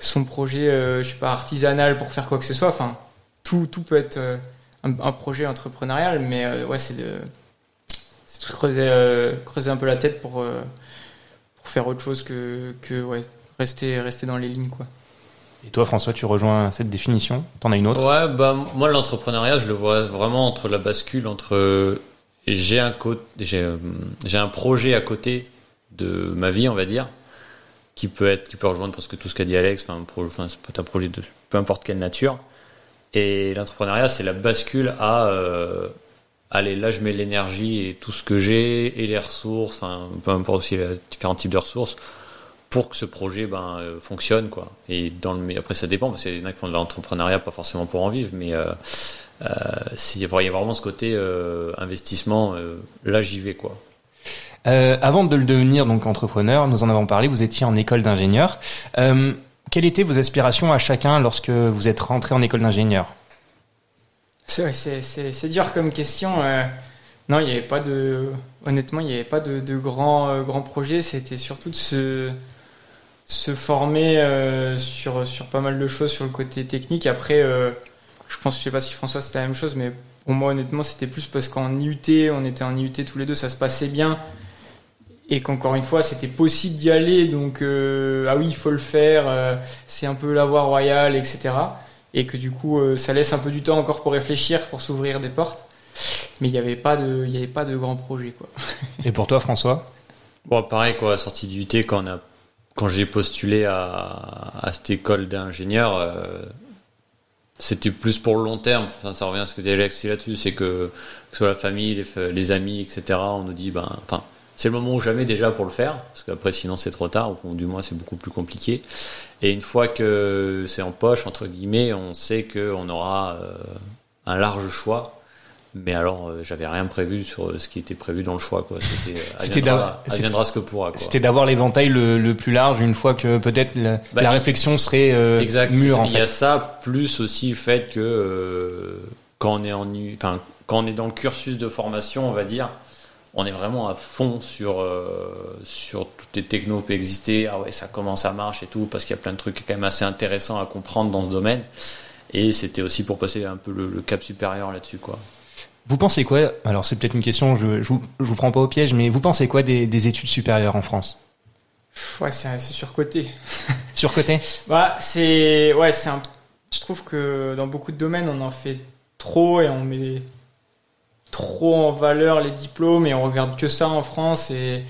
son projet euh, je sais pas artisanal pour faire quoi que ce soit. Enfin tout tout peut être euh, un, un projet entrepreneurial, mais euh, ouais c'est de c'est de creuser euh, creuser un peu la tête pour euh, pour faire autre chose que que ouais rester rester dans les lignes quoi. Et toi, François, tu rejoins cette définition? T'en as une autre? Ouais, bah moi l'entrepreneuriat, je le vois vraiment entre la bascule entre euh, j'ai un euh, j'ai un projet à côté de ma vie, on va dire, qui peut être, qui peut rejoindre presque tout ce qu'a dit Alex, enfin, un peut être un projet de peu importe quelle nature. Et l'entrepreneuriat, c'est la bascule à euh, allez, là je mets l'énergie et tout ce que j'ai et les ressources, enfin, peu importe aussi les différents types de ressources pour que ce projet ben, euh, fonctionne quoi. Et dans le après ça dépend parce qu'il y en a qui font de l'entrepreneuriat pas forcément pour en vivre, mais euh, euh, il y a vraiment ce côté euh, investissement. là j'y vais quoi. avant de le devenir donc entrepreneur, nous en avons parlé. Vous étiez en école d'ingénieur. quelles étaient vos aspirations à chacun lorsque vous êtes rentré en école d'ingénieur? C'est dur comme question. non, il n'y avait pas de. Honnêtement, il n'y avait pas de, de grands grands projets. C'était surtout de se se former euh, sur, sur pas mal de choses sur le côté technique. Après, euh, je pense, je sais pas si François c'était la même chose, mais pour moi honnêtement c'était plus parce qu'en IUT, on était en IUT tous les deux, ça se passait bien. Et qu'encore une fois, c'était possible d'y aller, donc euh, ah oui, il faut le faire, c'est un peu la voie royale, etc. Et que du coup, ça laisse un peu du temps encore pour réfléchir, pour s'ouvrir des portes. Mais il n'y avait pas de, il y avait pas de grand projet, quoi. Et pour toi, François? Bon, pareil, quoi, sortie du UT, quand on a quand j'ai postulé à, à, cette école d'ingénieur, euh, c'était plus pour le long terme. Ça revient à ce que dit Alex là-dessus, c'est que, que ce la famille, les, les, amis, etc. On nous dit, ben, enfin, c'est le moment ou jamais déjà pour le faire, parce qu'après sinon c'est trop tard, ou du moins c'est beaucoup plus compliqué. Et une fois que c'est en poche, entre guillemets, on sait qu'on aura euh, un large choix mais alors, euh, j'avais rien prévu sur ce qui était prévu dans le choix. Quoi. C'était, euh, viendra ce que pourra. C'était d'avoir l'éventail le, le, plus large une fois que peut-être la, bah, la réflexion serait euh, exact, mûre. En il y a ça, plus aussi le fait que euh, quand, on est en, enfin, quand on est dans le cursus de formation, on va dire, on est vraiment à fond sur, sur toutes les technos qui exister. Ah ouais, ça commence à marcher et tout, parce qu'il y a plein de trucs quand même assez intéressants à comprendre dans ce domaine. Et c'était aussi pour passer un peu le, le cap supérieur là-dessus. quoi. Vous pensez quoi Alors c'est peut-être une question, je, je, vous, je vous prends pas au piège, mais vous pensez quoi des, des études supérieures en France? Ouais, c'est surcoté. surcoté? Bah, c'est ouais, c'est un. Je trouve que dans beaucoup de domaines, on en fait trop et on met trop en valeur les diplômes et on regarde que ça en France et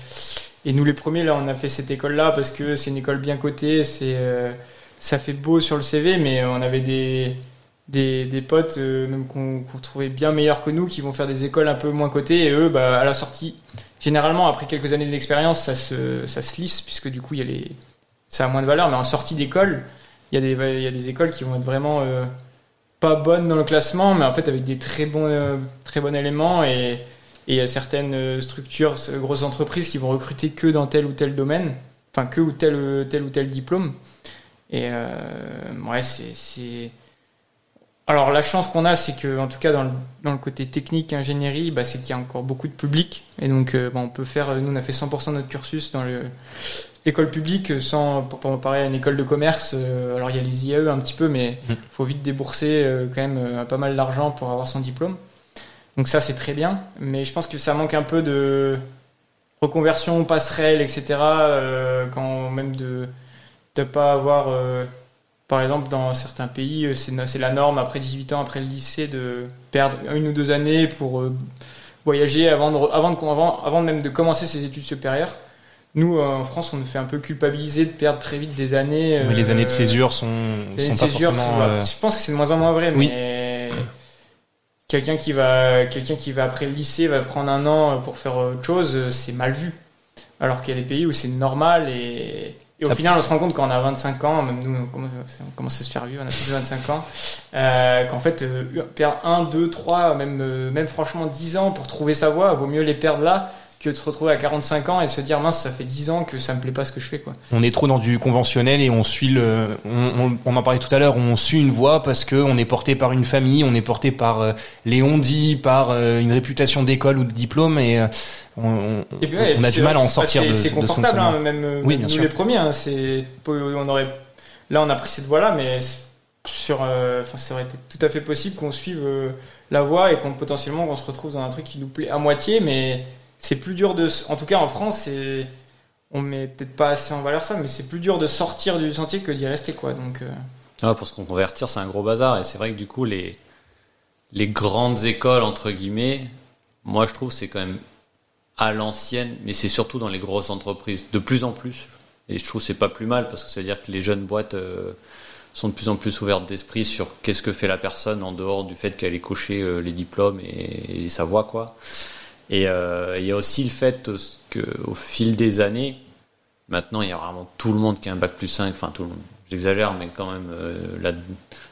et nous les premiers là, on a fait cette école là parce que c'est une école bien cotée, c'est euh, ça fait beau sur le CV, mais on avait des des, des potes euh, même qu'on trouvait bien meilleurs que nous qui vont faire des écoles un peu moins cotées et eux bah, à la sortie généralement après quelques années d'expérience ça se, ça se lisse puisque du coup il y a les ça a moins de valeur mais en sortie d'école il y, a des, il y a des écoles qui vont être vraiment euh, pas bonnes dans le classement mais en fait avec des très bons, euh, très bons éléments et, et il y a certaines structures grosses entreprises qui vont recruter que dans tel ou tel domaine enfin que ou tel, tel ou tel diplôme. Et ouais c'est alors la chance qu'on a, c'est que en tout cas dans le, dans le côté technique, ingénierie, bah, c'est qu'il y a encore beaucoup de public. Et donc euh, bah, on peut faire, nous on a fait 100% de notre cursus dans l'école publique sans pour, parler à une école de commerce. Euh, alors il y a les IAE un petit peu, mais il mmh. faut vite débourser euh, quand même pas mal d'argent pour avoir son diplôme. Donc ça c'est très bien, mais je pense que ça manque un peu de reconversion, passerelle, etc. quand même de ne pas avoir par exemple, dans certains pays, euh, c'est la norme après 18 ans, après le lycée, de perdre une ou deux années pour euh, voyager avant, de, avant, de, avant, même de commencer ses études supérieures. Nous, euh, en France, on nous fait un peu culpabiliser de perdre très vite des années. Mais les années de césure sont, sont pas forcément... Je pense que c'est de moins en moins vrai, mais quelqu'un qui va, quelqu'un qui va après le lycée va prendre un an pour faire autre chose, c'est mal vu. Alors qu'il y a des pays où c'est normal et et au final, on se rend compte quand on a 25 ans, même nous, on commence, à se faire vieux, on a plus de 25 ans, euh, qu'en fait, euh, perdre 1, 2, 3, même, euh, même franchement 10 ans pour trouver sa voie, vaut mieux les perdre là que de se retrouver à 45 ans et se dire mince ça fait 10 ans que ça me plaît pas ce que je fais quoi. On est trop dans du conventionnel et on suit le on, on, en parlait tout à l'heure on suit une voie parce que on est porté par une famille, on est porté par euh, les on-dit, par euh, une réputation d'école ou de diplôme et euh, on, on a du mal à en sortir de C'est confortable hein, même, oui, bien nous les premiers hein, c'est on aurait là on a pris cette voie là mais sur enfin ça aurait été tout à fait possible qu'on suive la voie et qu'on potentiellement qu'on se retrouve dans un truc qui nous plaît à moitié mais c'est plus dur de. En tout cas, en France, c'est. On met peut-être pas assez en valeur ça, mais c'est plus dur de sortir du sentier que d'y rester, quoi. Donc. Euh. Ah, pour se convertir, c'est un gros bazar. Et c'est vrai que du coup, les, grandes écoles, entre guillemets, moi je trouve c'est quand même à l'ancienne, mais c'est surtout dans les grosses entreprises. De plus en plus, Et je trouve c'est pas plus mal parce que ça veut dire que les jeunes boîtes euh, sont de plus en plus ouvertes d'esprit sur qu'est-ce que fait la personne en dehors du fait qu'elle ait coché euh, les diplômes et, et, sa voix quoi. Et euh, il y a aussi le fait qu'au fil des années, maintenant il y a vraiment tout le monde qui a un bac plus 5, enfin tout le monde, j'exagère, mais quand même euh, le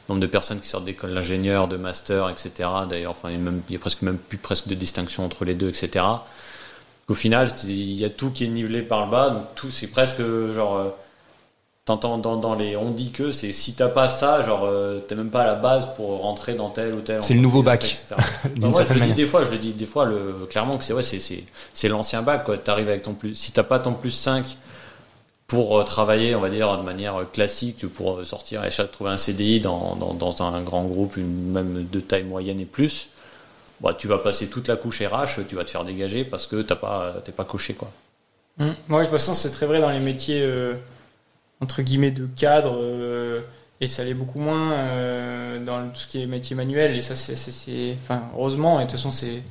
nombre de personnes qui sortent d'école d'ingénieur, de master, etc. D'ailleurs, enfin il y, a même, il y a presque même plus presque de distinction entre les deux, etc. Au final, il y a tout qui est nivelé par le bas, donc tout c'est presque genre euh, T'entends dans, dans, les on dit que c'est si t'as pas ça, genre euh, t'es même pas à la base pour rentrer dans tel ou tel. C'est le nouveau bac. non, moi, je le dis des fois, je le dis des fois le, clairement que c'est ouais, c'est c'est l'ancien bac quoi. T'arrives avec ton plus, si t'as pas ton plus 5 pour euh, travailler, on va dire de manière classique, pour sortir et trouver un CDI dans, dans, dans, un grand groupe, une même de taille moyenne et plus, bah, tu vas passer toute la couche RH, tu vas te faire dégager parce que t'as pas t'es pas coché quoi. Mmh. Moi, je me sens c'est très vrai dans les métiers. Euh entre guillemets de cadre euh, et ça l'est beaucoup moins euh, dans tout ce qui est métier manuel et ça c'est enfin heureusement et de toute façon c'est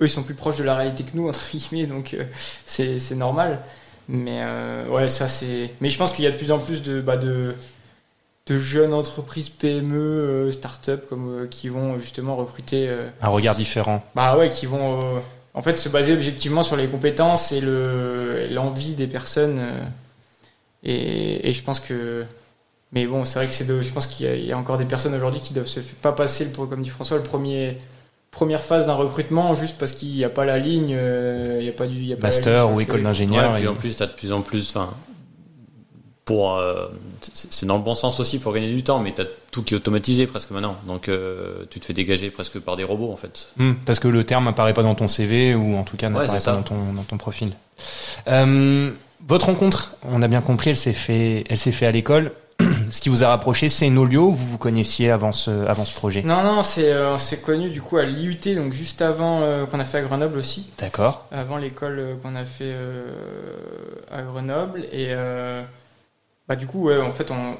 eux ils sont plus proches de la réalité que nous entre guillemets donc euh, c'est normal. Mais ouais ça c'est mais je pense qu'il y a de plus en plus de bah, de de jeunes entreprises PME start-up comme qui vont justement recruter un regard différent. bah ouais qui vont en fait se baser objectivement sur les compétences et le l'envie des personnes et, je pense que. Mais bon, c'est vrai que c'est Je pense qu'il y, a encore des personnes aujourd'hui qui doivent se pas passer, le, comme dit François, le premier première phase d'un recrutement juste parce qu'il n'y a pas la ligne, euh, il n'y a pas du y a master ou école d'ingénieur. et en plus, tu as de plus en plus. Enfin, pour euh, c'est dans le bon sens aussi pour gagner du temps, mais tu as tout qui est automatisé presque maintenant. Donc euh, tu te fais dégager presque par des robots en fait. Hmm, parce que le terme apparaît pas dans ton CV ou en tout cas n'apparaît pas dans ton, dans ton profil. Euh, votre rencontre, on a bien compris, elle s'est fait, elle s'est fait à l'école. ce qui vous a rapproché, c'est Nolio. Vous vous connaissiez avant ce, avant ce projet? Non, non, c'est, euh, on s'est connu du coup à l'IUT, donc juste avant euh, qu'on a fait à Grenoble aussi. D'accord. Avant l'école euh, qu'on a fait à Grenoble et bah du coup, ouais, en fait, on,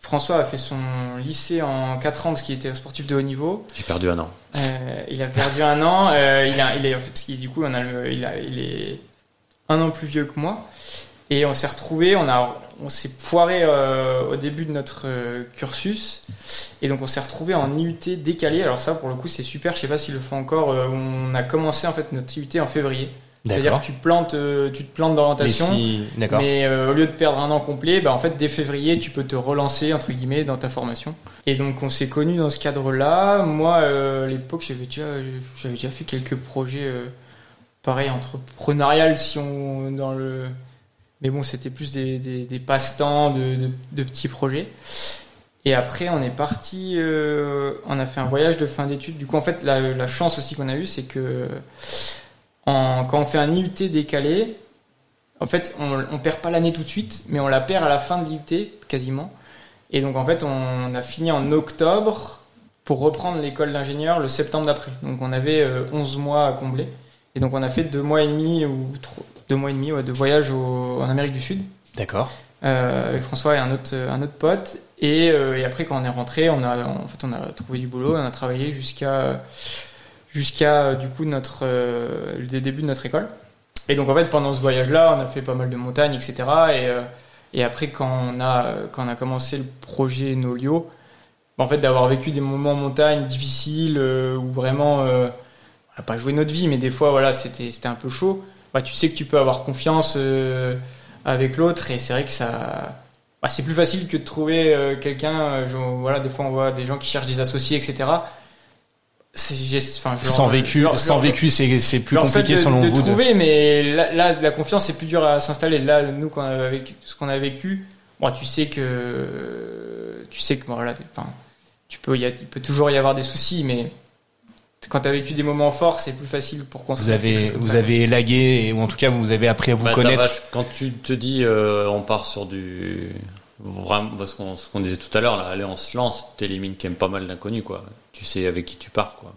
François a fait son lycée en 4 ans parce qu'il était sportif de haut niveau. J'ai perdu un an. il a perdu un an. il a, il est, en fait, parce qu'il du coup, on a il, a, il est un an plus vieux que moi. Et on s'est retrouvé, on a, on s'est poiré euh, au début de notre euh, cursus, et donc on s'est retrouvé en IUT décalé. Alors ça, pour le coup, c'est super. Je sais pas s'il le fait encore. Euh, on a commencé en fait notre IUT en février. C'est-à-dire que tu plantes, tu te plantes d'orientation, mais, au lieu de perdre un an complet, bah, en fait dès février, tu peux te relancer entre guillemets dans ta formation. Et donc on s'est connus dans ce cadre-là. Moi, à l'époque, j'avais déjà, j'avais déjà fait quelques projets pareil entrepreneurial si on dans le mais bon c'était plus des, des, passe-temps de, de, petits projets. Et après on est parti euh, on a fait un voyage de fin d'études. Du coup en fait la, la chance aussi qu'on a eu c'est que quand on fait un IUT décalé en fait on, on perd pas l'année tout de suite mais on la perd à la fin de l'IUT quasiment. Et donc en fait on a fini en octobre pour reprendre l'école d'ingénieur le septembre d'après. Donc on avait 11 euh, mois à combler et donc on a fait deux mois et demi ou deux mois et demi de voyage en Amérique du Sud. D'accord. Euh, avec François et un autre un autre pote. Et, euh, et, après quand on est rentré, on a en fait on a trouvé du boulot, on a travaillé jusqu'à jusqu'à du coup notre euh, le début de notre école. Et donc en fait pendant ce voyage-là, on a fait pas mal de montagnes, etc. Et, et après quand on a quand on a commencé le projet Nolio, en fait d'avoir vécu des moments en montagne difficiles où vraiment on n'a pas joué notre vie, mais des fois, voilà, c'était, un peu chaud. Bah, tu sais que tu peux avoir confiance euh, avec l'autre, et c'est vrai que ça. Bah, c'est plus facile que de trouver euh, quelqu'un. Euh, voilà, des fois, on voit des gens qui cherchent des associés, etc. Enfin, sans vécu, sans vécu, c'est, plus compliqué selon de vous. trouver, mais là, la confiance, c'est plus dur à s'installer. Là, nous, quand on a vécu, ce qu'on a vécu, bon, tu sais que, tu sais que, voilà, enfin, tu peux, il peut toujours y avoir des soucis, mais quand tu as vécu des moments forts, c'est plus facile pour construire. Vous avez, vous avez élagué, ou en tout cas, vous avez appris à vous bah, connaître. quand tu te dis, euh, on part sur du. Vraiment, ce qu'on disait tout à l'heure, là, allez, on se lance, t'élimines quand même pas mal d'inconnus, quoi. Tu sais avec qui tu pars, quoi.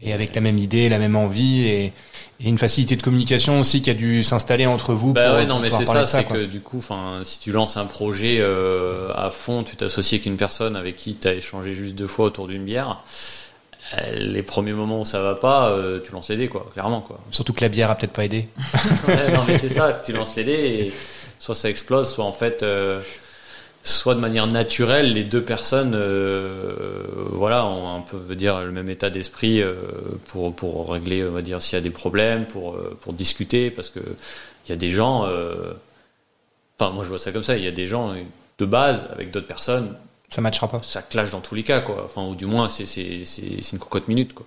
Et avec la même idée, la même envie, et, une facilité de communication aussi qui a dû s'installer entre vous. Bah ouais, non, mais c'est ça, c'est que du coup, enfin, si tu lances un projet euh, à fond, tu t'associes avec une personne avec qui tu as échangé juste deux fois autour d'une bière les premiers moments où ça va pas, euh, tu lances les dés, quoi, clairement, quoi. Surtout que la bière a peut-être pas aidé. non, mais c'est ça, tu lances les dés et soit ça explose, soit en fait, soit de manière naturelle, les deux personnes, voilà, ont un peu, veut dire, le même état d'esprit pour pour régler, on va dire, s'il y a des problèmes, pour pour discuter, parce que il y a des gens, enfin moi je vois ça comme ça, il y a des gens de base avec d'autres personnes ça matchera pas. Ça clash dans tous les cas, quoi. Enfin, ou du moins, c'est, c'est, c'est, une cocotte minute, quoi.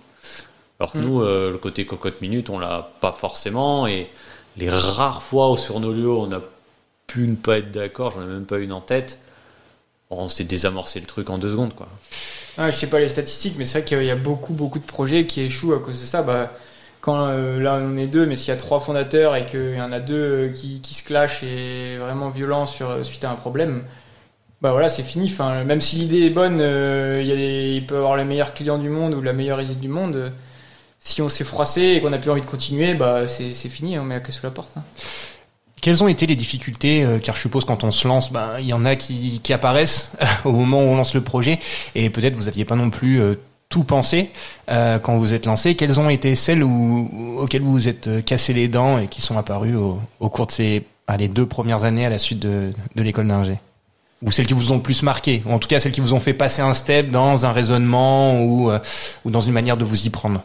Alors que mm. nous, euh, le côté cocotte minute, on l'a pas forcément. Et les rares fois où sur nos lieux, on a pu ne pas être d'accord, j'en ai même pas une en tête, on s'est désamorcé le truc en deux secondes, quoi. Ah, je sais pas les statistiques, mais c'est vrai qu'il y a beaucoup, beaucoup de projets qui échouent à cause de ça. Bah, quand euh, là on est deux, mais s'il y a trois fondateurs et qu'il y en a deux euh, qui, qui se clashent et vraiment violents sur, suite à un problème, bah voilà, c'est fini. Même si l'idée est bonne, euh, il, y peut avoir les meilleurs clients du monde ou la meilleure idée du monde. Euh, si on s'est froissé et qu'on n'a plus envie de continuer, bah c'est fini, on met la clé sous la porte. Hein. Quelles ont été les difficultés euh, Car je suppose quand on se lance, bah, il y en a qui, apparaissent au moment où on lance le projet, et peut-être vous aviez pas non plus tout pensé quand vous êtes lancé. Quelles ont été celles auxquelles vous vous êtes cassé les dents et qui sont apparues au, cours de ces deux premières années à la suite de l'école d'ingé? Ou celles qui vous ont le plus marqué, ou en tout cas celles qui vous ont fait passer un step dans un raisonnement ou, euh, ou dans une manière de vous y prendre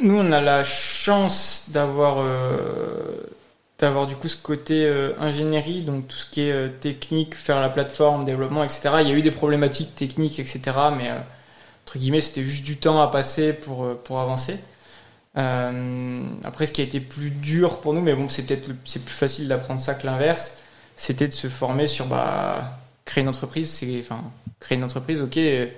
Nous, on a la chance d'avoir euh, du coup ce côté euh, ingénierie, donc tout ce qui est technique, faire la plateforme, développement, etc. Il y a eu des problématiques techniques, etc. Mais entre guillemets, c'était juste du temps à passer pour, pour avancer. après, ce qui a été plus dur pour nous, mais bon, c'est peut-être plus facile d'apprendre ça que l'inverse c'était de se former sur bah, créer une entreprise. C'est, enfin, créer une entreprise, ok, je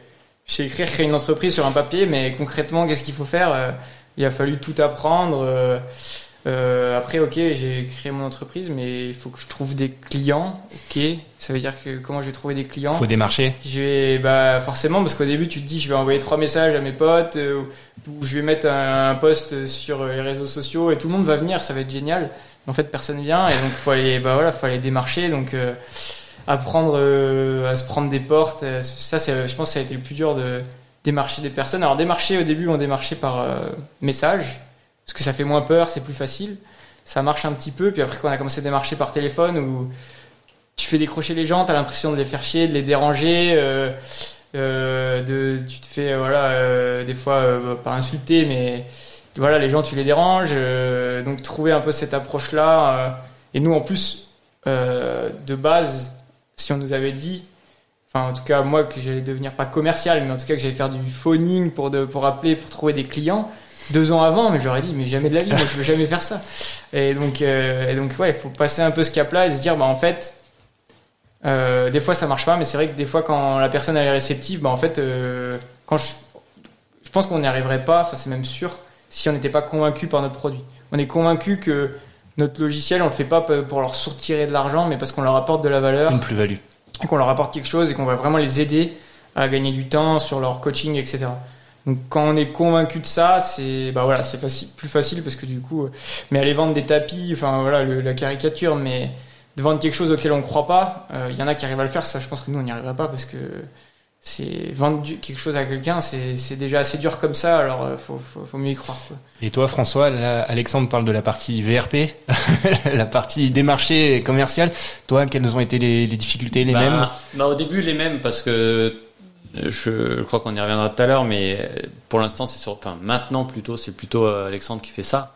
sais écrire créer une entreprise sur un papier, mais concrètement, qu'est-ce qu'il faut faire euh, Il a fallu tout apprendre. Euh, euh, après, ok, j'ai créé mon entreprise, mais il faut que je trouve des clients. Ok, ça veut dire que comment je vais trouver des clients? Faut démarcher. Je vais, bah forcément, parce qu'au début, tu te dis, je vais envoyer trois messages à mes potes, ou je vais mettre un, post sur les réseaux sociaux, et tout le monde va venir, ça va être génial en fait personne vient et donc faut aller bah voilà faut aller démarcher. Donc euh, apprendre euh, à se prendre des portes euh, ça c'est je pense que ça a été le plus dur de démarcher des personnes. Alors démarcher au début on démarchait par message parce que ça fait moins peur c'est plus facile. Ça marche un petit peu puis après quand on a commencé à démarcher par téléphone où tu fais décrocher les gens t'as l'impression de les faire chier de les déranger de tu te fais voilà des fois pas insulter mais voilà, les gens, tu les déranges. Euh, donc, trouver un peu cette approche-là. Euh, et nous, en plus, euh, de base, si on nous avait dit, enfin, en tout cas, moi, que j'allais devenir pas commercial, mais en tout cas, que j'allais faire du phoning pour, de, pour appeler, pour trouver des clients, deux ans avant, mais j'aurais dit, mais jamais de la vie, moi, je veux jamais faire ça. Et donc, et donc ouais, il faut passer un peu ce cap-là et se dire, bah, en fait, des fois, ça marche pas, mais c'est vrai que des fois, quand la personne elle est réceptive, bah, en fait, quand je, je pense qu'on n'y arriverait pas, enfin, c'est même sûr si on n'était pas convaincu par notre produit. On est convaincu que notre logiciel, on le fait pas pour leur soutirer de l'argent, mais parce qu'on leur apporte de la valeur. Une plus-value. Et qu'on leur apporte quelque chose et qu'on va vraiment les aider à gagner du temps sur leur coaching, etc. Donc quand on est convaincu de ça, c'est bah voilà, c'est facile, plus facile parce que du coup, euh, mais aller vendre des tapis, enfin voilà, la caricature, mais de vendre quelque chose auquel on ne croit pas, euh, il y en a qui arrivent à le faire. Ça, je pense que nous, on n'y arriverait pas parce que c'est vendre quelque chose à quelqu'un, c'est déjà assez dur comme ça, alors euh, faut, faut, faut mieux y croire. Quoi. Et toi, François, Alexandre parle de la partie VRP, la partie démarché commercial. Toi, quelles ont été les, les difficultés, les bah, mêmes? bah, Au début, les mêmes, parce que je, crois qu'on y reviendra tout à l'heure, mais pour l'instant, c'est sur, enfin maintenant plutôt, c'est plutôt euh, Alexandre qui fait ça.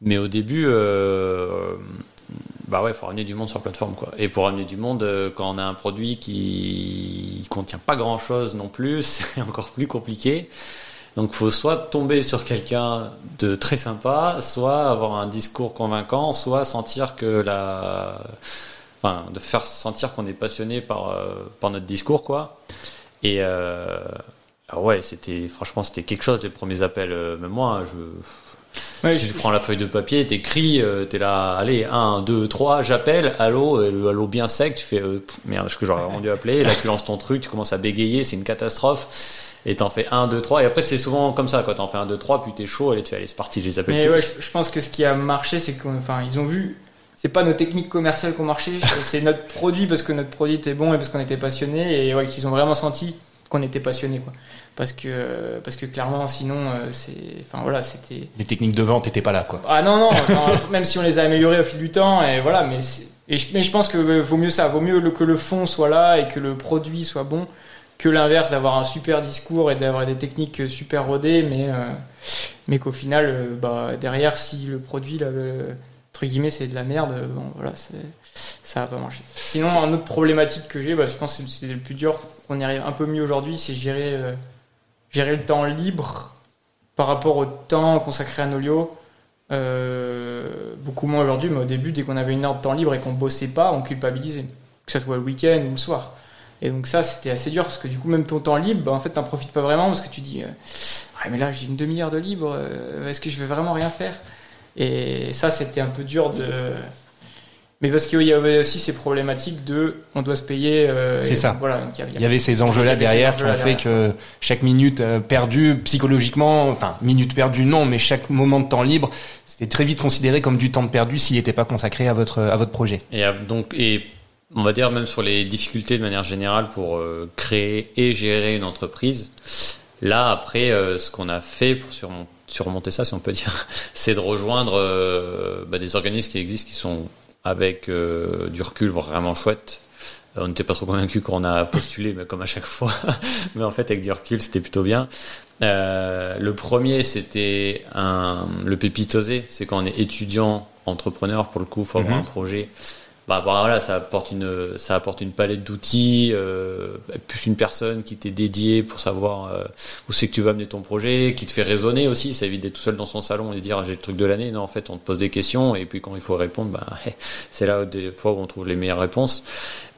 Mais au début, euh, bah ouais, faut ramener du monde sur la plateforme, quoi. Et pour ramener du monde, euh, quand on a un produit qui contient pas grand chose non plus, c'est encore plus compliqué. Donc, faut soit tomber sur quelqu'un de très sympa, soit avoir un discours convaincant, soit sentir que la, enfin, de faire sentir qu'on est passionné par euh, par notre discours, quoi. Et euh, ouais, c'était franchement, c'était quelque chose les premiers appels. Euh, même moi, je Tu prends la feuille de papier, t'écris, euh, t'es là, allez, 1, 2, 3, j'appelle, allô, euh, le allô bien sec, tu fais, euh, merde, ce que j'aurais vraiment dû appeler, là tu lances ton truc, tu commences à bégayer, c'est une catastrophe, et t'en fais 1, 2, 3, et après c'est souvent comme ça, quand t'en fais 1, 2, 3, puis t'es chaud, et tu fais, allez, c'est parti, je les appelle Mais ouais, je pense que ce qui a marché, c'est qu'enfin, ils ont vu, c'est pas nos techniques commerciales qui ont marché, c'est notre produit, parce que notre produit était bon et parce qu'on était passionné, et ouais, qu'ils ont vraiment senti qu'on était passionné, quoi parce que parce que clairement sinon euh, c'est enfin voilà c'était les techniques de vente n'étaient pas là quoi ah non non même si on les a améliorées au fil du temps et voilà mais Et je, mais je pense que vaut mieux ça, vaut mieux que le fond soit là et que le produit soit bon que l'inverse, d'avoir un super discours et d'avoir des techniques super rodées, mais, euh, mais qu'au final, euh, bah, derrière, si le produit, là, entre guillemets, c'est de la merde, bon, voilà, c'est- ça va pas marcher. Sinon, un autre problématique que j'ai, bah, je pense que c'est le plus dur, on y arrive un peu mieux aujourd'hui, c'est gérer, gérer le temps libre par rapport au temps consacré à Nolio. Euh, beaucoup moins aujourd'hui, mais au début, dès qu'on avait une heure de temps libre et qu'on bossait pas, on culpabilisait. Que ce soit le week-end ou le soir. Et donc ça, c'était assez dur parce que du coup, même ton temps libre, bah, en fait, t'en profites pas vraiment parce que tu dis, euh, ah mais là, j'ai une demi-heure de libre, euh, est-ce que je vais vraiment rien faire? Et ça, c'était un peu dur de. Mais parce qu'il y avait aussi ces problématiques de, on doit se payer. euh, C'est ça. Voilà, donc il y a- il y a- Il y avait ces enjeux-là ces derrière qui ont fait derrière. que chaque minute euh, perdue psychologiquement, enfin minute perdue non, mais chaque moment de temps libre, c'était très vite considéré comme du temps perdu s'il n'était pas consacré à votre à votre projet. Et euh, donc, et on va dire même sur les difficultés de manière générale pour euh, créer et gérer une entreprise. Là, après, euh, ce qu'on a fait pour surmon- surmonter ça, si on peut dire, c'est de rejoindre euh, bah, des organismes qui existent, qui sont avec euh, du recul vraiment chouettes. Euh, On n'était pas trop convaincus quand on a postulé, mais comme à chaque fois. mais en fait, avec du recul, c'était plutôt bien. Euh, le premier, c'était le pépitosé. C'est quand on est étudiant, entrepreneur, pour le coup, faut avoir Mhm. un projet. Bah, bah, voilà, ça apporte une, ça apporte une palette d'outils, euh, plus une personne qui t'est dédiée pour savoir euh, où c'est que tu vas amener ton projet, qui te fait raisonner aussi. Ça évite d'être tout seul dans son salon et se dire ah, j'ai le truc de l'année. Non, en fait, on te pose des questions et puis quand il faut répondre, bah, c'est là où des fois où on trouve les meilleures réponses.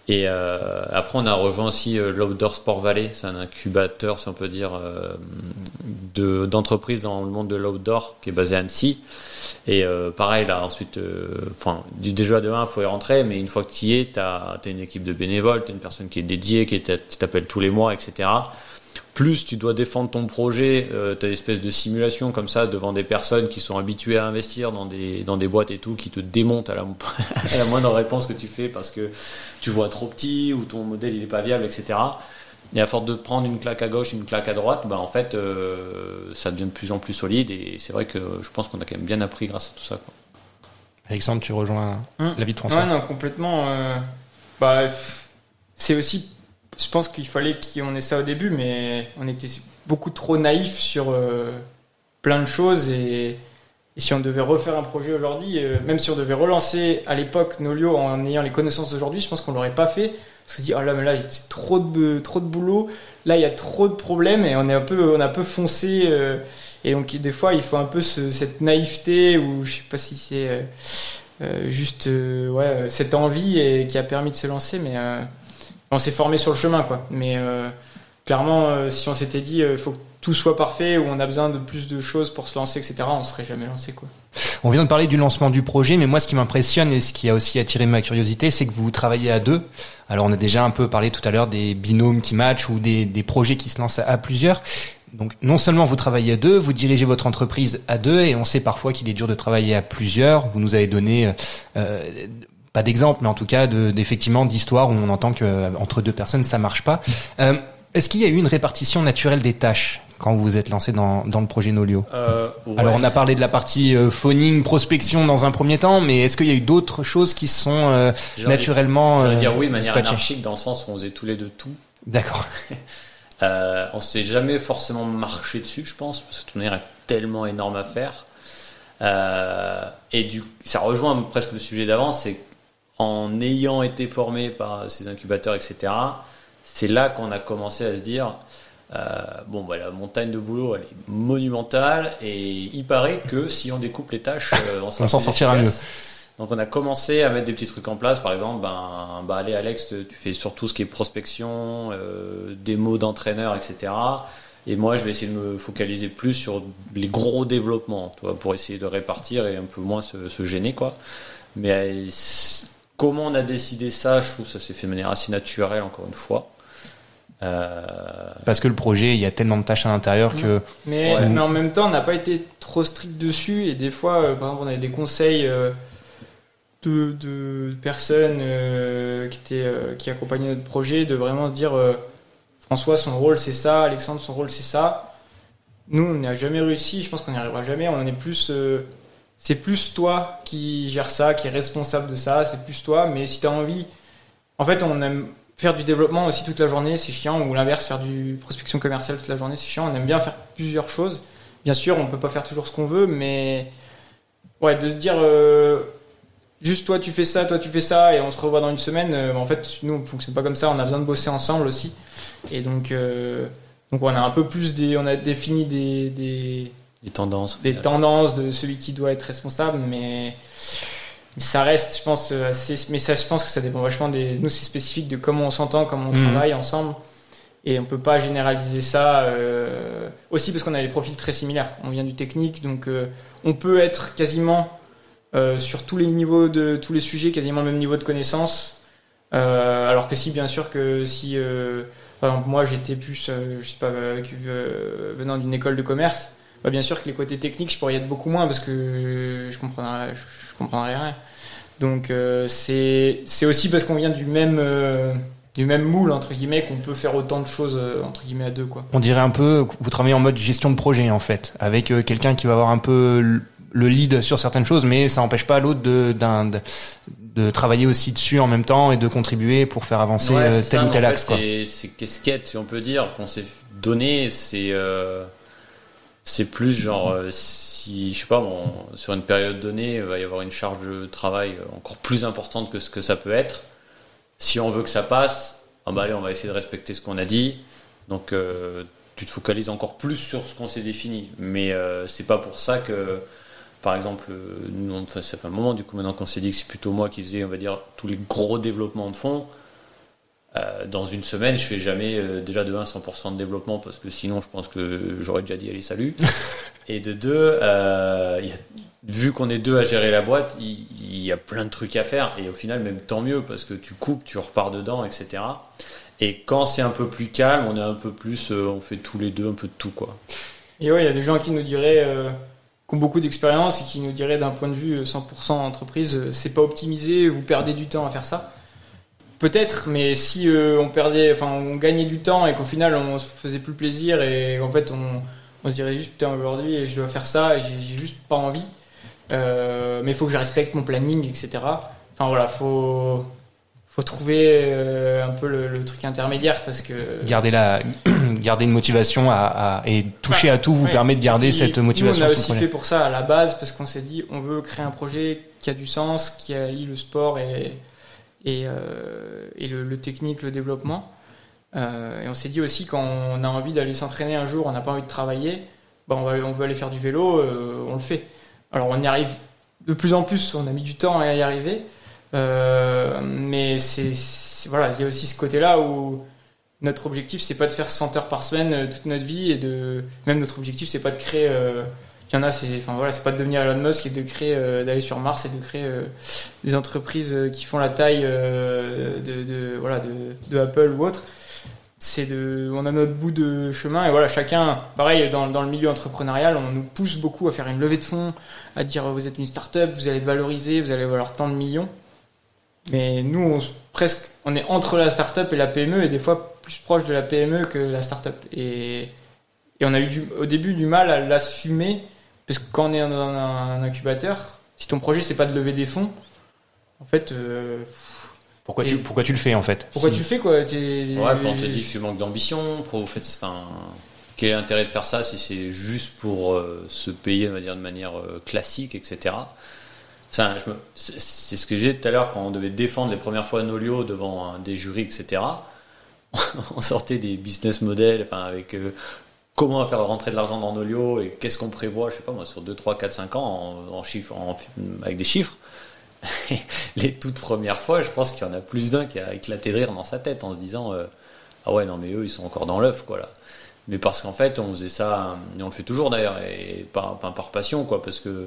Et euh, après, on a rejoint aussi euh, l'Outdoor Sport Valley. C'est un incubateur, si on peut dire, euh, de d'entreprises dans le monde de l'outdoor qui est basé à Annecy. Et euh, pareil, là, ensuite, euh, enfin, du déjà de 1, il faut y rentrer, mais une fois que tu y es, tu as, une équipe de bénévoles, tu as une personne qui est dédiée, qui t'a- qui t'appelle tous les mois, etc. Plus tu dois défendre ton projet, euh, tu as une espèce de simulation comme ça devant des personnes qui sont habituées à investir dans des, dans des boîtes et tout, qui te démontent à la, à la moindre réponse que tu fais parce que tu vois trop petit ou ton modèle il est pas viable, etc. Et à force de prendre une claque à gauche, une claque à droite, bah en fait, euh, ça devient de plus en plus solide. Et c'est vrai que je pense qu'on a quand même bien appris grâce à tout ça. Quoi. Alexandre, tu rejoins Hum. l'avis de François Ouais, non, complètement. euh, bah, c'est aussi. Je pense qu'il fallait qu'on ait ça au début, mais on était beaucoup trop naïfs sur euh, plein de choses. Et, et si on devait refaire un projet aujourd'hui, euh, même si on devait relancer à l'époque Nolio en ayant les connaissances d'aujourd'hui, je pense qu'on l'aurait pas fait. On se dit, oh là, mais là, il y a trop de, trop de boulot. Là, il y a trop de problèmes et on est un peu, on a un peu foncé. euh, et donc, des fois, il faut un peu ce- cette naïveté ou je sais pas si c'est. euh, euh, juste euh, ouais, euh, cette envie et, qui a permis de se lancer, mais on s'est formé sur le chemin, quoi. Mais clairement, si on s'était dit il faut tout soit parfait ou on a besoin de plus de choses pour se lancer, etc., on serait jamais lancé, quoi. On vient de parler du lancement du projet, mais moi, ce qui m'impressionne et ce qui a aussi attiré ma curiosité, c'est que vous travaillez à deux. Alors, on a déjà un peu parlé tout à l'heure des binômes qui matchent ou des, des projets qui se lancent à, plusieurs. Donc, non seulement vous travaillez à deux, vous dirigez votre entreprise à deux, et on sait parfois qu'il est dur de travailler à plusieurs. Vous nous avez donné, euh, pas d'exemple, mais en tout cas, de- d'effectivement, d'histoires où on entend que euh, entre deux personnes, ça marche pas. Euh, Est-ce qu'il y a eu une répartition naturelle des tâches? Quand vous vous êtes lancé dans, dans le projet Nolio Euh, alors on a parlé de la partie euh, phoning, prospection dans un premier temps, mais est-ce qu'il y a eu d'autres choses qui sont euh, naturellement euh, dire oui, de manière dispatchées anarchique, dans le sens où on faisait tous les deux tout. D'accord. On s'est jamais forcément marché dessus, je pense, parce que tout est tellement énorme à faire. Et du, ça rejoint presque le sujet d'avant, c'est en ayant été formé par ces incubateurs, etc. C'est là qu'on a commencé à se dire, bon, bah, la montagne de boulot, elle est monumentale, et il paraît que si on découpe les tâches, euh, on, s'en sortira efficace. Donc on a commencé à mettre des petits trucs en place, par exemple, ben, bah allez Alex, tu fais surtout ce qui est prospection, euh, démo d'entraîneur, etc. Et moi, je vais essayer de me focaliser plus sur les gros développements, tu vois, pour essayer de répartir et un peu moins se, se gêner, quoi. Mais euh, comment on a décidé ça Je trouve que ça s'est fait de manière assez naturelle, encore une fois. Euh, Parce que le projet, il y a tellement de tâches à l'intérieur que Mais, Ouais. mais en même temps, on n'a pas été trop strict dessus et des fois, euh, par exemple, on avait des conseils euh, de, de personnes euh, qui, étaient, euh, qui accompagnaient notre projet de vraiment se dire euh, François, son rôle c'est ça, Alexandre, son rôle c'est ça. Nous, on n'a jamais réussi, je pense qu'on n'y arrivera jamais. On en est plus. euh, c'est plus toi qui gère ça, qui est responsable de ça, c'est plus toi. Mais si tu as envie, en fait, on aime faire du développement aussi toute la journée, c'est chiant, ou l'inverse, faire du prospection commerciale toute la journée, c'est chiant. On aime bien faire plusieurs choses. Bien sûr, on peut pas faire toujours ce qu'on veut, mais ouais, de se dire euh, juste toi tu fais ça, toi tu fais ça, et on se revoit dans une semaine. euh, en fait, nous on fonctionne pas comme ça. On a besoin de bosser ensemble aussi, et donc euh, donc on a un peu plus des, on a défini des, des Les tendances. des tendances de celui qui doit être responsable, mais ça reste, je pense, assez. Mais ça, je pense que ça dépend vachement des. Nous, c'est spécifique de comment on s'entend, comment on Mhm. travaille ensemble. Et on peut pas généraliser ça euh, aussi parce qu'on a des profils très similaires. On vient du technique, donc euh, on peut être quasiment euh, sur tous les niveaux de tous les sujets, quasiment le même niveau de connaissance. Euh, alors que si, bien sûr, que si, euh, par exemple, moi j'étais plus, euh, je sais pas, avec, euh, venant d'une école de commerce, bah, bien sûr que les côtés techniques, je pourrais y être beaucoup moins parce que je comprendrais, je comprendrais rien. Donc euh, c'est c'est aussi parce qu'on vient du même euh, du même moule entre guillemets qu'on peut faire autant de choses euh, entre guillemets à deux quoi. On dirait un peu que vous travaillez en mode gestion de projet en fait, avec euh, quelqu'un qui va avoir un peu le lead sur certaines choses, mais ça n'empêche pas l'autre de, d'un- de, de travailler aussi dessus en même temps et de contribuer pour faire avancer Ouais, tel ça, ou tel axe. C'est c'est casquette, si on peut dire, qu'on s'est donné. C'est euh, c'est plus genre euh, si je sais pas, sur une période donnée, il va y avoir une charge de travail encore plus importante que ce que ça peut être. Si on veut que ça passe, ah bah on va essayer de respecter ce qu'on a dit. Donc euh, tu te focalises encore plus sur ce qu'on s'est défini. Mais euh, c'est pas pour ça que par exemple, euh, nous, on- ça fait un moment du coup maintenant qu'on s'est dit que c'est plutôt moi qui faisais, on va dire, tous les gros développements de fond. Euh, dans une semaine, je fais jamais euh, déjà de 1 100% de développement parce que sinon, je pense que j'aurais déjà dit allez salut. Et de deux, euh, il y a- vu qu'on est deux à gérer la boîte, il, il y a plein de trucs à faire et au final, même tant mieux parce que tu coupes, tu repars dedans, etc. Et quand c'est un peu plus calme, on est un peu plus, on fait tous les deux un peu de tout quoi. Et ouais, il y a des gens qui nous diraient, qui ont beaucoup d'expérience et qui nous diraient d'un point de vue euh, 100% entreprise, c'est pas optimisé, vous perdez du temps à faire ça. Peut-être, mais si euh, on perdait, enfin, on gagnait du temps et qu'au final on se faisait plus plaisir et en fait on, on se dirait juste putain aujourd'hui je dois faire ça et j'ai juste pas envie. Euh, mais il faut que je respecte mon planning, etc. Enfin voilà, faut faut trouver euh, un peu le, le truc intermédiaire parce que Garder la, garder une motivation à, à- et toucher à tout vous Ouais. permet de garder puis, cette motivation. Nous, on a aussi fait pour ça à la base parce qu'on s'est dit on veut créer un projet qui a du sens, qui allie le sport et, et, euh, le, technique, le développement. Euh, et on s'est dit aussi quand on a envie d'aller s'entraîner un jour, on n'a pas envie de travailler, bah on, va, on veut aller faire du vélo, euh, on le fait. Alors on y arrive de plus en plus, on a mis du temps à y arriver. Mais c'est voilà, il y a aussi ce côté-là où notre objectif c'est pas de faire 100 heures par semaine toute notre vie et de même notre objectif c'est pas de créer il y en a c'est enfin voilà c'est pas de devenir Elon Musk et de créer euh, d'aller sur Mars et de créer euh, des entreprises euh, qui font la taille de, de voilà de, de Apple ou autre c'est de on a notre bout de chemin et voilà chacun pareil dans, dans le milieu entrepreneurial on nous pousse beaucoup à faire une levée de fonds à dire vous êtes une start-up vous allez être valorisé vous allez valoir tant de millions mais nous, on, presque, on est entre la start-up et la PME, et des fois plus proche de la PME que la start-up. Et, et on a eu au début du mal à l'assumer, parce que quand on est dans un, un incubateur, si ton projet c'est pas de lever des fonds, en fait, euh, Pourquoi tu, pourquoi tu le fais en fait pourquoi Si- tu le fais quoi Ouais, puis on te dit que tu manques d'ambition, pour enfin, quel est l'intérêt de faire ça si c'est juste pour euh, se payer, on va dire, de manière euh, classique, etc. Ça, je me- C'est ce que j'ai tout à l'heure quand on devait défendre les premières fois Nolio devant euh, des jurys, etc. on sortait des business models, enfin, avec euh, comment faire rentrer de l'argent dans Nolio et qu'est-ce qu'on prévoit, je sais pas moi, sur 2, 3, 4, 5 ans en, chiffres, avec des chiffres. les toutes premières fois, je pense qu'il y en a plus d'un qui a éclaté de rire dans sa tête en se disant euh, Ah ouais, non, mais eux, ils sont encore dans l'œuf, quoi, là. Mais parce qu'en fait, on faisait ça, et on le fait toujours d'ailleurs, et pas, pas par passion, quoi, parce que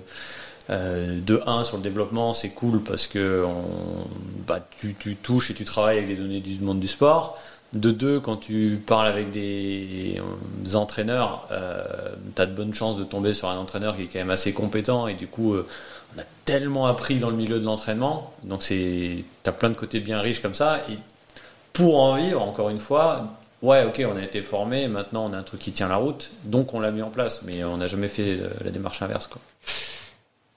euh, de 1 sur le développement, c'est cool parce que on, bah, tu, tu touches et tu travailles avec des données du monde du sport. De 2, quand tu parles avec des, entraîneurs, euh, tu as de bonnes chances de tomber sur un entraîneur qui est quand même assez compétent et du coup, euh, on a tellement appris dans le milieu de l'entraînement. Donc, c'est, t'as plein de côtés bien riches comme ça. Et pour en vivre, encore une fois, ouais, ok, on a été formé, maintenant on a un truc qui tient la route, donc on l'a mis en place, mais on n'a jamais fait euh, la démarche inverse, quoi.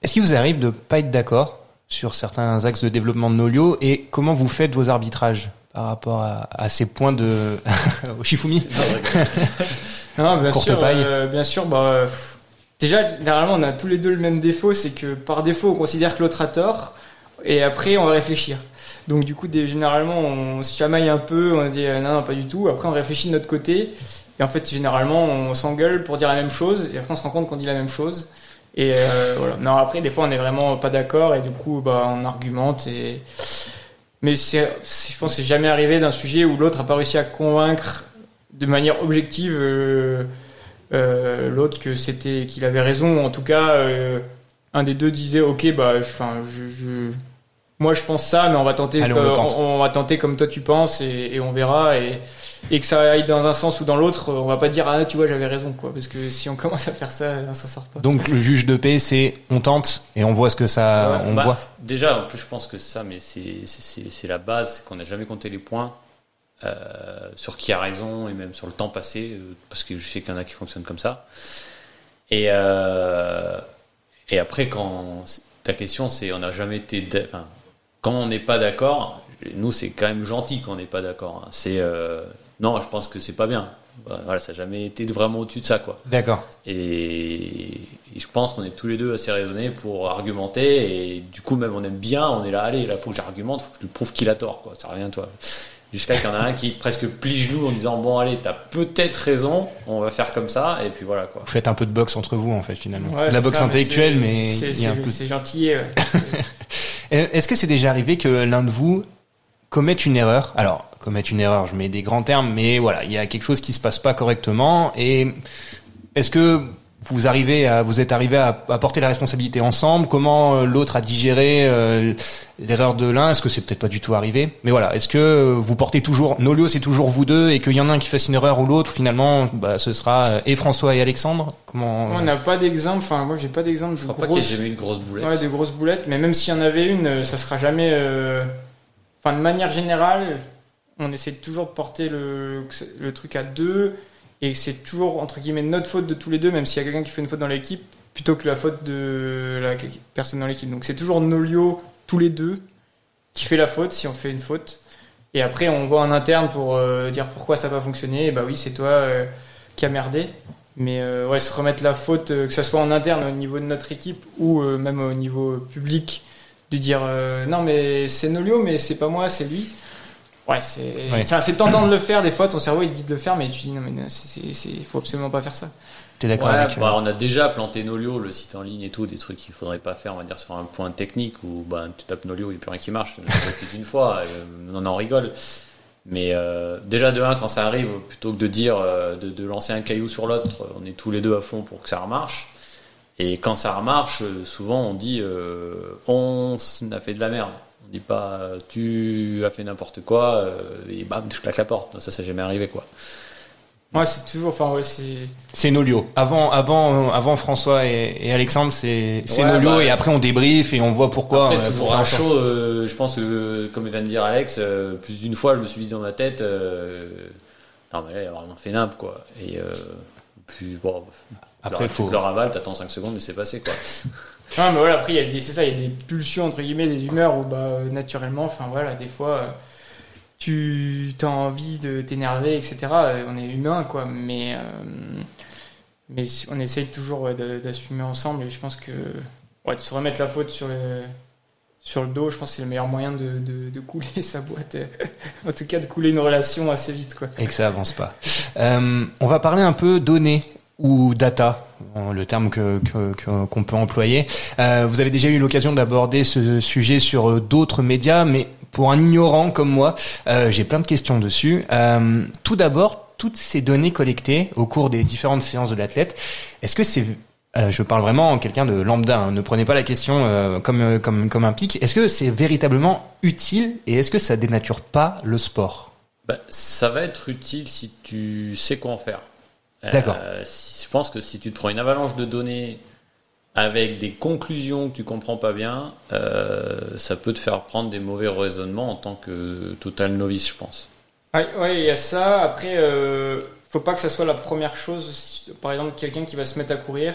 Est-ce qu'il vous arrive de pas être d'accord sur certains axes de développement de Nolio et comment vous faites vos arbitrages? Par rapport à, à ces points de au Shifumi Non, bien Courte sûr, paille. euh, bien sûr, bah, euh, déjà, généralement, on a tous les deux le même défaut, c'est que par défaut, on considère que l'autre a tort, et après, on va réfléchir. Donc, du coup, des- généralement, on se chamaille un peu, on dit euh, non, non, pas du tout. Après, on réfléchit de notre côté, et en fait, généralement, on s'engueule pour dire la même chose, et après, on se rend compte qu'on dit la même chose. Et euh, voilà. Non, après, des fois, on est vraiment pas d'accord, et du coup, bah, on argumente, et. Mais je pense que c'est jamais arrivé d'un sujet où l'autre a pas réussi à convaincre de manière objective euh, euh, l'autre que c'était qu'il avait raison. En tout cas, euh, un des deux disait OK, bah, je- moi je pense ça, mais on va tenter, Allez, on tente. on va tenter comme toi tu penses et, et on verra. Et, et que ça aille dans un sens ou dans l'autre, on va pas dire ah tu vois j'avais raison quoi, parce que si on commence à faire ça, ça sort pas. Donc le juge de paix, c'est on tente et on voit ce que ça, Ouais, on Bah, voit. Déjà, en plus, je pense que c'est ça, mais c'est- la base, c'est qu'on n'a jamais compté les points euh, sur qui a raison et même sur le temps passé, euh, parce que je sais qu'il y en a qui fonctionnent comme ça. Et, euh, et après, quand ta question, c'est on n'a jamais été. Enfin, quand on n'est pas d'accord, nous, c'est quand même gentil quand on n'est pas d'accord. hein. C'est. euh, non, je pense que c'est pas bien. Voilà, ça n'a jamais été vraiment au-dessus de ça, quoi. D'accord. Et, et je pense qu'on est tous les deux assez raisonnés pour argumenter. Et du coup, même on aime bien, on est là, allez, là, faut que j'argumente, faut que je lui prouve qu'il a tort, quoi. Ça revient, toi. Jusqu'à qu'il y en a un qui presque plie genou en disant, bon, allez, t'as peut-être raison, on va faire comme ça, et puis voilà, quoi. Vous faites un peu de boxe entre vous en fait finalement. Ouais, la boxe ça, intellectuelle, mais c'est gentil. ouais. Est-ce que c'est déjà arrivé que l'un de vous commette une erreur? Alors, commettre une erreur, je mets des grands termes, mais voilà, il y a quelque chose qui se passe pas correctement. Et est-ce que vous arrivez à, vous êtes arrivé à, à porter la responsabilité ensemble? Comment euh, l'autre a digéré euh, l'erreur de l'un? Est-ce que c'est peut-être pas du tout arrivé? Mais voilà, est-ce que vous portez toujours Nolio, c'est toujours vous deux, et qu'il y en a un qui fasse une erreur ou l'autre, finalement, bah, ce sera euh, et François et Alexandre? Comment On n'a pas d'exemple. Enfin, moi j'ai pas d'exemple Je crois pas qu'il y ait jamais eu une grosse boulette. Ouais, de grosses boulettes, mais même s'il y en avait une, ça sera jamais. euh, Enfin, de manière générale, on essaie toujours de porter le, le truc à deux, et c'est toujours entre guillemets notre faute de tous les deux, même s'il y a quelqu'un qui fait une faute dans l'équipe, plutôt que la faute de la personne dans l'équipe. Donc c'est toujours Nolio, tous les deux, qui fait la faute si on fait une faute. Et après, on voit en interne pour euh, dire pourquoi ça n'a pas fonctionné. Et bah oui, c'est toi euh, qui a merdé. Mais euh, ouais, se remettre la faute, euh, que ce soit en interne au niveau de notre équipe ou même au niveau public, de dire non mais c'est Nolio, mais c'est pas moi, c'est lui. Ouais, c'est Ouais. c'est assez tentant de le faire. Des fois, ton cerveau il te dit de le faire, mais tu dis non mais non, c'est c'est- c'est- faut absolument pas faire ça. T'es d'accord Ouais, avec euh, bah, on a déjà planté Nolio, le site en ligne et tout, des trucs qu'il faudrait pas faire, on va dire, sur un point technique où bah, tu tapes Nolio, il n'y a plus rien qui marche. Plus d'une fois, euh, on en rigole. Mais euh, déjà, de un, quand ça arrive, plutôt que de dire, euh, de, de lancer un caillou sur l'autre, on est tous les deux à fond pour que ça remarche. Et quand ça remarche, souvent on dit, euh, on a fait de la merde. On dit pas, euh, tu as fait n'importe quoi, euh, et bam, je claque la porte. Ça, ça jamais arrivé, quoi. Moi, c'est toujours, enfin ouais, c'est C'est Nolio. Avant, avant, avant François et, et Alexandre, c'est c'est Ouais, Nolio bah, et après on débrief et on voit pourquoi. Après, euh, toujours pour un show, euh, je pense que, comme vient de dire Alex, euh, plus d'une fois, je me suis dit dans ma tête, euh, non, mais là, on en fait nimp, quoi. Et euh, puis, bon, Après, faut- tu leur avales, t'attends 5 secondes et c'est passé, quoi. Non, mais voilà, après, il y a des, c'est ça, il y a des pulsions, entre guillemets, des humeurs où, bah, euh, naturellement, enfin, voilà, des fois, euh, tu as envie de t'énerver, etc. Euh, On est humain, quoi, mais, euh, mais on essaye toujours ouais, d'assumer ensemble, et je pense que, ouais, de se remettre la faute sur le, sur le dos, je pense que c'est le meilleur moyen de, de, de couler sa boîte, en tout cas, de couler une relation assez vite, quoi. et que ça avance pas. Euh, on va parler un peu données ou data, le terme que que- que- qu'on peut employer. Euh, vous avez déjà eu l'occasion d'aborder ce sujet sur euh, d'autres médias, mais pour un ignorant comme moi, euh, j'ai plein de questions dessus. Euh, tout d'abord, toutes ces données collectées au cours des différentes séances de l'athlète, est-ce que c'est euh, je parle vraiment en quelqu'un de lambda. hein. Ne prenez pas la question euh, comme comme comme un pic. Est-ce que c'est véritablement utile et est-ce que ça dénature pas le sport? Bah, ça va être utile si tu sais quoi en faire. Euh, D'accord. si- je pense que si tu te prends une avalanche de données avec des conclusions que tu comprends pas bien, euh, ça peut te faire prendre des mauvais raisonnements en tant que total novice, je pense. Ouais, ouais, il y a ça. Après, euh, faut pas que ça soit la première chose. Par exemple, quelqu'un qui va se mettre à courir,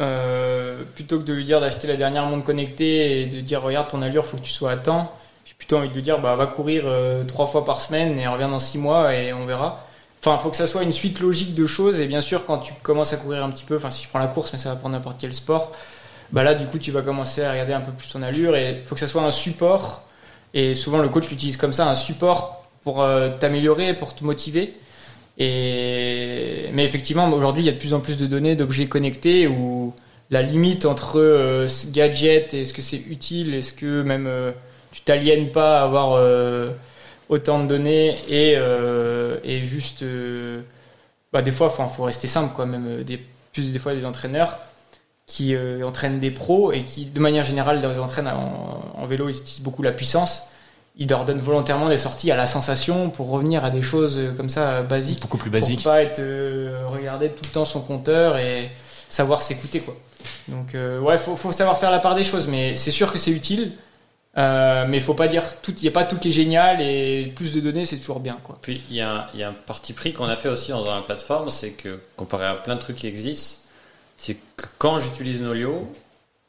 euh, plutôt que de lui dire d'acheter la dernière montre connectée et de dire regarde ton allure, faut que tu sois à temps, j'ai plutôt envie de lui dire bah va courir euh, trois fois par semaine et reviens dans six mois et on verra. Enfin, faut que ça soit une suite logique de choses. Et bien sûr quand tu commences à courir un petit peu, enfin si je prends la course, mais ça va prendre n'importe quel sport, bah là du coup tu vas commencer à regarder un peu plus ton allure. Et faut que ça soit un support. Et souvent le coach l'utilise comme ça, un support pour euh, t'améliorer, pour te motiver. Et mais effectivement, aujourd'hui, il y a de plus en plus de données, d'objets connectés où la limite entre euh, gadget et est-ce que c'est utile, est-ce que même euh, tu t'aliènes pas à avoir euh, autant de données et, euh, et juste, euh, bah, des fois, il faut rester simple, quoi. Même euh, des, plus des fois des entraîneurs qui euh, entraînent des pros et qui, de manière générale, les entraînent en, en vélo, ils utilisent beaucoup la puissance. Ils leur donnent volontairement des sorties à la sensation pour revenir à des choses comme ça basiques Beaucoup plus pour basique. pas être regarder tout le temps son compteur et savoir s'écouter quoi. Donc ouais, faut, faut savoir faire la part des choses, mais c'est sûr que c'est utile. Euh, mais il faut pas dire tout, il y a pas tout qui est génial et plus de données c'est toujours bien quoi. Puis il y, a un- il y a un parti pris qu'on a fait aussi dans la plateforme, c'est que comparé à plein de trucs qui existent, c'est que quand j'utilise Nolio,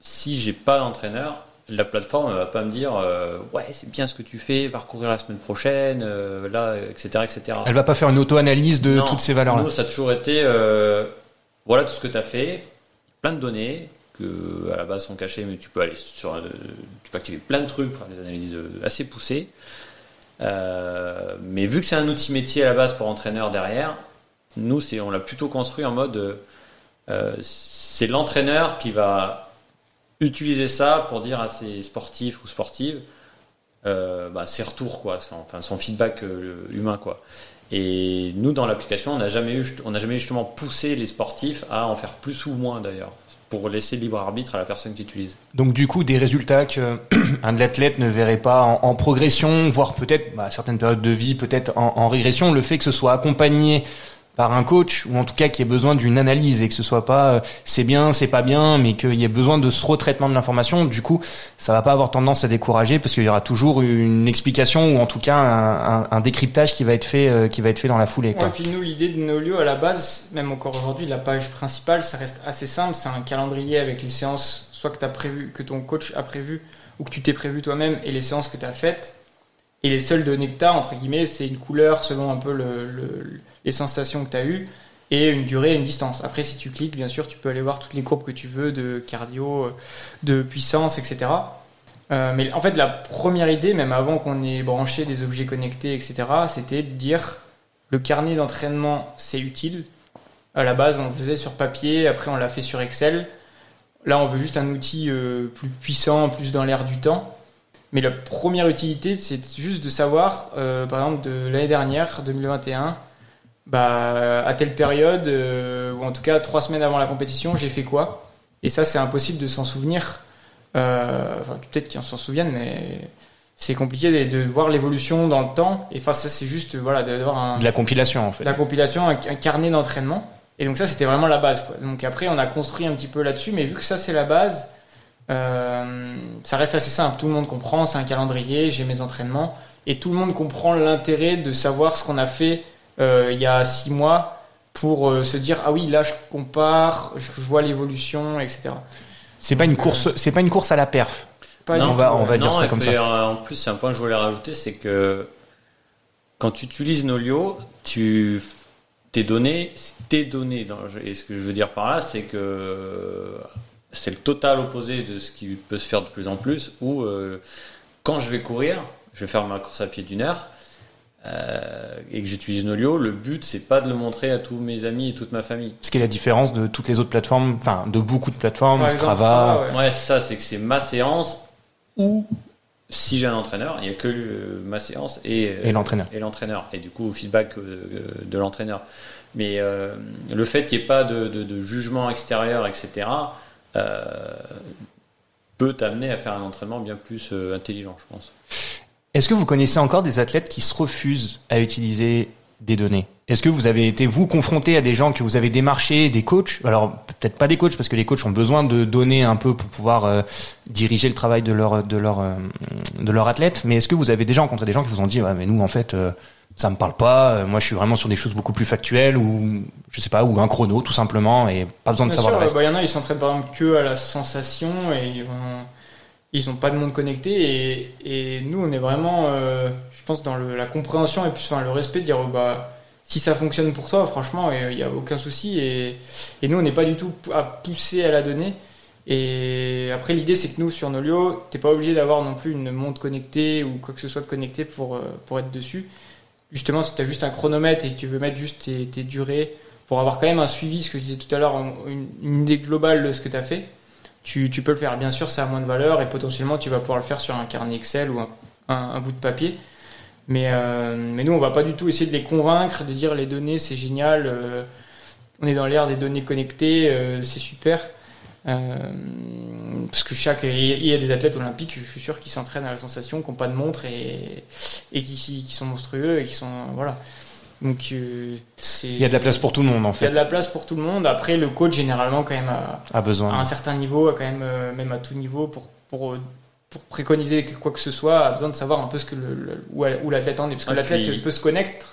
si j'ai pas d'entraîneur, la plateforme ne va pas me dire euh, ouais c'est bien ce que tu fais, va recourir la semaine prochaine, euh, là etc etc. Elle va pas faire une auto-analyse de Non. toutes ces valeurs-là. Nous ça a toujours été euh, voilà tout ce que tu as fait, plein de données à la base sont cachées, mais tu peux aller sur, euh, tu peux activer plein de trucs, faire des analyses euh, assez poussées. Euh, mais vu que c'est un outil métier à la base pour entraîneur derrière, nous c'est on l'a plutôt construit en mode c'est l'entraîneur qui va utiliser ça pour dire à ses sportifs ou sportives euh, bah, ses retours quoi, son, enfin son feedback humain quoi. Et nous dans l'application on n'a jamais eu on n'a jamais justement poussé les sportifs à en faire plus ou moins d'ailleurs pour laisser libre arbitre à la personne qui utilise. Donc du coup, des résultats que un athlète ne verrait pas en, progression, voire peut-être bah, à certaines périodes de vie, peut-être en régression. Le fait que ce soit accompagné par un coach ou en tout cas qu'il y ait besoin d'une analyse et que ce soit pas euh, c'est bien, c'est pas bien, mais qu'il y ait besoin de ce retraitement de l'information. Du coup, ça va pas avoir tendance à décourager parce qu'il y aura toujours une explication ou en tout cas un, décryptage qui va être fait, euh, qui va être fait dans la foulée. Ouais, puis nous, l'idée de Nolio, à la base, même encore aujourd'hui, la page principale, ça reste assez simple. C'est un calendrier avec les séances, soit que, as prévu, que ton coach a prévu, ou que tu t'es prévu toi-même, et les séances que tu as faites. Et les seules données que tu as, entre guillemets, c'est une couleur selon un peu le- les sensations que tu as eues, et une durée et une distance. Après, si tu cliques, bien sûr, tu peux aller voir toutes les courbes que tu veux de cardio, de puissance, etc. Euh, mais en fait, la première idée, même avant qu'on ait branché des objets connectés, etc., c'était de dire le carnet d'entraînement, c'est utile. À la base, on le faisait sur papier, après on l'a fait sur Excel. Là, on veut juste un outil euh, plus puissant, plus dans l'air du temps. Mais la première utilité, c'est juste de savoir, euh, par exemple, de l'année dernière, 2021, bah, à telle période, euh, ou en tout cas trois semaines avant la compétition, j'ai fait quoi? Et ça, c'est impossible de s'en souvenir. Euh, enfin, peut-être qu'ils s'en souviennent, mais c'est compliqué de, de voir l'évolution dans le temps. Et enfin, ça, c'est juste voilà, d'avoir un, De la compilation en fait. la compilation, un, un carnet d'entraînement. Et donc ça, c'était vraiment la base. Quoi. Donc après, on a construit un petit peu là-dessus, mais vu que ça, c'est la base, euh, ça reste assez simple. Tout le monde comprend, c'est un calendrier, j'ai mes entraînements, et tout le monde comprend l'intérêt de savoir ce qu'on a fait euh, il y a six mois pour euh, se dire ah oui là je compare, je, vois l'évolution, etc. C'est pas une course, c'est pas une course à la perf. Pas Non, on va- on dire ça comme puis, ça. euh, En plus, c'est un point que je voulais rajouter, c'est que quand tu utilises Nolio, tu tes données, tes données. dans- Et ce que je veux dire par là, c'est que c'est le total opposé de ce qui peut se faire de plus en plus. Où euh, quand je vais courir, je vais faire ma course à pied d'une heure. Euh, et que j'utilise Nolio, le but c'est pas de le montrer à tous mes amis et toute ma famille. Ce qui est la différence de toutes les autres plateformes, enfin de beaucoup de plateformes, Par exemple, Strava. Strava, ouais. Ouais, c'est ça, c'est que c'est ma séance ou si j'ai un entraîneur, il n'y a que euh, ma séance et, euh, Et l'entraîneur. Et l'entraîneur. Et du coup, feedback euh, de l'entraîneur. Mais euh, le fait qu'il n'y ait pas de, de- de jugement extérieur, etc., euh, peut t'amener à faire un entraînement bien plus euh, intelligent, je pense. Est-ce que vous connaissez encore des athlètes qui se refusent à utiliser des données? Est-ce que vous avez été vous confronté à des gens que vous avez démarchés, des coachs? Alors peut-être pas des coachs parce que les coachs ont besoin de données un peu pour pouvoir euh, diriger le travail de leur de leur euh, de leur athlète. Mais est-ce que vous avez déjà rencontré des gens qui vous ont dit ouais mais nous en fait euh, ça me parle pas. Moi, je suis vraiment sur des choses beaucoup plus factuelles ou je sais pas, ou un chrono tout simplement et pas besoin de Bien savoir sûr, le reste. bah, il y en a, ils s'entraînent par exemple que à la sensation et ils ont, ils ont pas de monde connecté. Et, nous, on est vraiment, euh, je pense, dans la compréhension et puis enfin, le respect de dire oh, bah, si ça fonctionne pour toi, franchement, il n'y a aucun souci. Et, nous, on n'est pas du tout à pousser à la donner. Et après, l'idée, c'est que nous, sur Nolio, t'es pas obligé d'avoir non plus une montre connectée ou quoi que ce soit de connecté pour, euh, pour être dessus. Justement, si tu as juste un chronomètre et que tu veux mettre juste tes, tes durées pour avoir quand même un suivi, ce que je disais tout à l'heure, une, une idée globale de ce que tu as fait, tu, tu peux le faire. Bien sûr, ça a moins de valeur et potentiellement, tu vas pouvoir le faire sur un carnet Excel ou un, un- bout de papier. Mais, euh, mais nous, on va pas du tout essayer de les convaincre, de dire les données, c'est génial, euh, on est dans l'ère des données connectées, euh, c'est super. Euh, parce que chaque, il y a des athlètes olympiques, je suis sûr, qui s'entraînent à la sensation, qui n'ont pas de montre et, et qui, qui sont monstrueux et qui sont voilà. Donc euh, c'est. Il y a de la place pour tout le monde en Il y a fait. de la place pour tout le monde. Après, le coach généralement quand même a, A à besoin. un certain niveau, quand même, euh, même à tout niveau, pour, pour, euh, pour préconiser quoi que ce soit, a besoin de savoir un peu ce que le, le- où, où l'athlète en est. Parce que Ah, l'athlète puis- peut se connecter,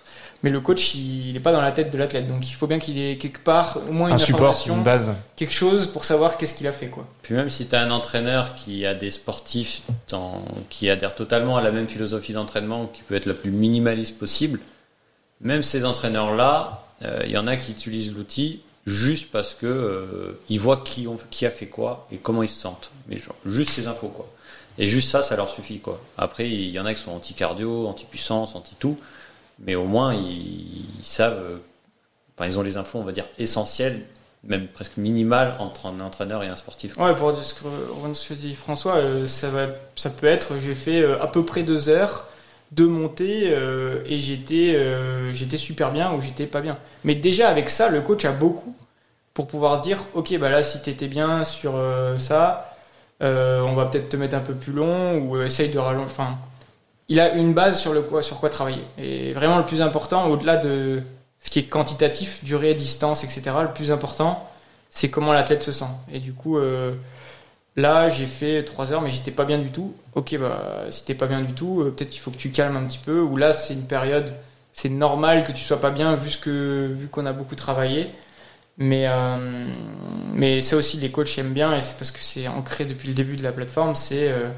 mais le coach, il n'est pas dans la tête de l'athlète. Donc il faut bien qu'il ait quelque part au moins une Un support, information, une base. quelque chose pour savoir qu'est-ce qu'il a fait. Quoi. Puis même si tu as un entraîneur qui a des sportifs dans- qui adhèrent totalement à la même philosophie d'entraînement, qui peut être la plus minimaliste possible, même ces entraîneurs-là, euh, il y en a qui utilisent l'outil juste parce que euh, ils voient qui, a fait quoi et comment ils se sentent. Mais juste ces infos quoi. Et juste ça, ça leur suffit quoi. Après, il y en a qui sont anti-cardio, anti-puissance, anti-tout, mais au moins ils, savent, euh, ils ont les infos, on va dire essentielles, même presque minimales entre un entraîneur et un sportif. Ouais, pour ce que, ce que dit François, ça, va, ça peut être j'ai fait à peu près deux heures de montée euh, et j'étais euh, j'étais super bien ou j'étais pas bien. Mais déjà avec ça, le coach a beaucoup pour pouvoir dire ok, bah là, si t'étais bien sur euh, ça, euh, on va peut-être te mettre un peu plus long ou euh, essaye de rallonger. Enfin, il a une base sur, le quoi, sur quoi travailler. Et vraiment, le plus important, au-delà de ce qui est quantitatif, durée, distance, etc., le plus important, c'est comment l'athlète se sent. Et du coup, euh, là, j'ai fait 3 heures, mais j'étais pas bien du tout. Ok, bah, si t'es pas bien du tout, euh, peut-être qu'il faut que tu calmes un petit peu. Ou là, c'est une période, c'est normal que tu sois pas bien vu que vu qu'on a beaucoup travaillé. Mais, euh, mais ça aussi, les coachs aiment bien, et c'est parce que c'est ancré depuis le début de la plateforme, c'est euh,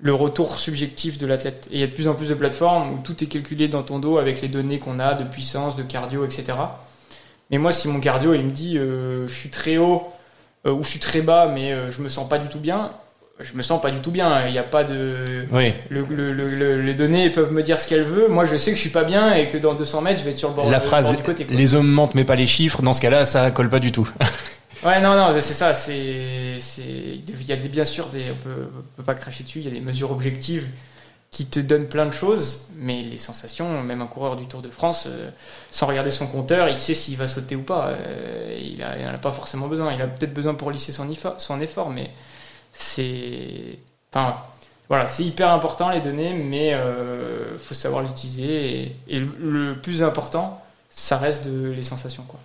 le retour subjectif de l'athlète. Et il y a de plus en plus de plateformes où tout est calculé dans ton dos avec les données qu'on a de puissance, de cardio, etc. Mais moi, si mon cardio, il me dit euh, je suis très haut euh, ou je suis très bas, mais euh, je me sens pas du tout bien, je me sens pas du tout bien. Il n'y a pas de. Oui. Le, le- le- le- les données peuvent me dire ce qu'elles veulent. Moi, je sais que je suis pas bien et que dans 200 mètres, je vais être sur le bord, La phrase bord du côté. quoi. les hommes mentent mais pas les chiffres, dans ce cas-là, ça colle pas du tout. Ouais, non, non, c'est ça. C'est, c'est, il y a des, bien sûr des, on peut, on peut pas cracher dessus. Il y a des mesures objectives qui te donnent plein de choses, mais les sensations, même un coureur du Tour de France, euh, sans regarder son compteur, il sait s'il va sauter ou pas. Euh, il a, il en a pas forcément besoin. Il a peut-être besoin pour lisser son effort, mais c'est, enfin, voilà, c'est hyper important les données, mais euh, faut savoir l'utiliser. Et, et le plus important, ça reste de les sensations, quoi.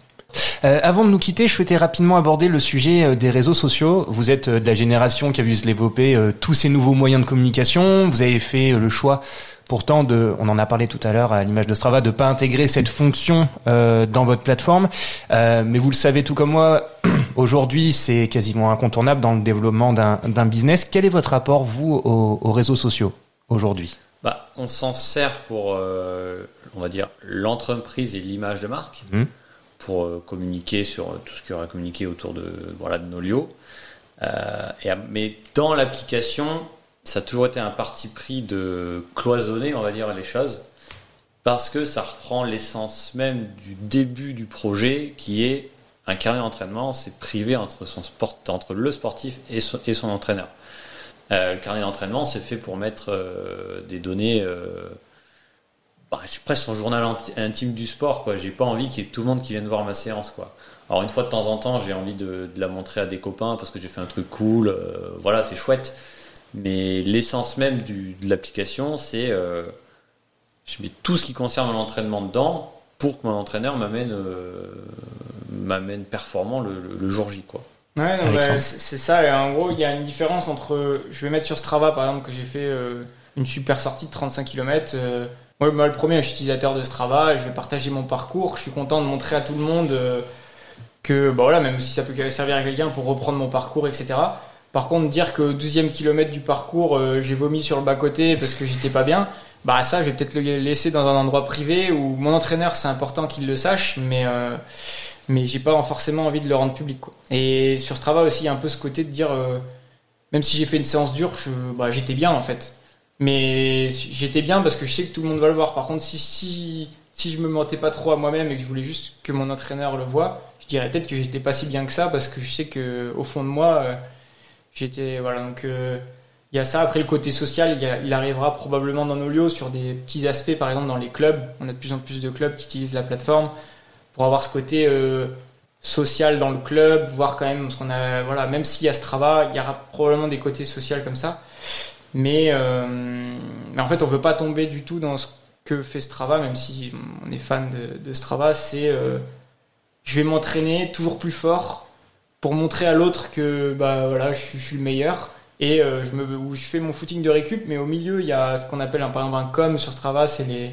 Euh, avant de nous quitter, je souhaitais rapidement aborder le sujet euh, des réseaux sociaux. Vous êtes euh, de la génération qui a vu se développer euh, tous ces nouveaux moyens de communication. Vous avez fait le choix, pourtant, de, on en a parlé tout à l'heure à l'image de Strava, de pas intégrer cette fonction euh, dans votre plateforme. Euh, mais vous le savez tout comme moi, aujourd'hui, c'est quasiment incontournable dans le développement d'un business. Quel est votre rapport, vous, aux, aux réseaux sociaux aujourd'hui? Bah, on s'en sert pour, euh, on va dire, l'entreprise et l'image de marque, Mhm. Pour euh, communiquer sur tout ce qu'il y aura communiqué autour de, voilà, de Nolio. Euh, mais dans l'application, ça a toujours été un parti pris de cloisonner, on va dire, les choses, parce que ça reprend l'essence même du début du projet, qui est un carnet d'entraînement, c'est privé entre, son sport, entre le sportif et son, entraîneur. Euh, le carnet d'entraînement, c'est fait pour mettre euh, des données. Euh, bah, c'est presque son journal intime du sport. Quoi. J'ai pas envie qu'il y ait tout le monde qui vienne voir ma séance. Quoi. Alors une fois de temps en temps, j'ai envie de, de la montrer à des copains parce que j'ai fait un truc cool. euh, voilà, c'est chouette. Mais l'essence même du, de l'application, c'est euh, je mets tout ce qui concerne mon entraînement dedans pour que mon entraîneur m'amène euh, m'amène performant le, le- le jour J. Quoi. Ouais, bah, c'est c'est ça. Et en gros, il y a une différence entre. Je vais mettre sur Strava, par exemple, que j'ai fait euh, une super sortie de 35 km. Moi, moi, le premier, je suis utilisateur de Strava, je vais partager mon parcours. Je suis content de montrer à tout le monde que, bah voilà, même si ça peut servir à quelqu'un pour reprendre mon parcours, etc. Par contre, dire que 12e kilomètre du parcours, j'ai vomi sur le bas-côté parce que j'étais pas bien, bah ça, je vais peut-être le laisser dans un endroit privé où mon entraîneur, c'est important qu'il le sache, mais euh, mais j'ai pas forcément envie de le rendre public. Quoi. Et sur Strava aussi, il y a un peu ce côté de dire, euh, même si j'ai fait une séance dure, bah, j'étais bien en fait. Mais j'étais bien parce que je sais que tout le monde va le voir. Par contre, si, si, si je me mentais pas trop à moi-même et que je voulais juste que mon entraîneur le voit, je dirais peut-être que j'étais pas si bien que ça parce que je sais que au fond de moi, euh, j'étais voilà donc euh, il y a ça. Après, le côté social, il, arrivera probablement dans nos lieux sur des petits aspects, par exemple dans les clubs. On a de plus en plus de clubs qui utilisent la plateforme pour avoir ce côté euh, social dans le club, voir quand même ce qu'on a. Voilà, même s'il y a Strava, il y aura probablement des côtés sociaux comme ça. Mais, euh, mais en fait, on veut pas tomber du tout dans ce que fait Strava, même si on est fan de, Strava. C'est euh, je vais m'entraîner toujours plus fort pour montrer à l'autre que bah voilà, je, suis le meilleur et euh, je, me, où je fais mon footing de récup, mais au milieu, il y a ce qu'on appelle un, par exemple un com sur Strava, il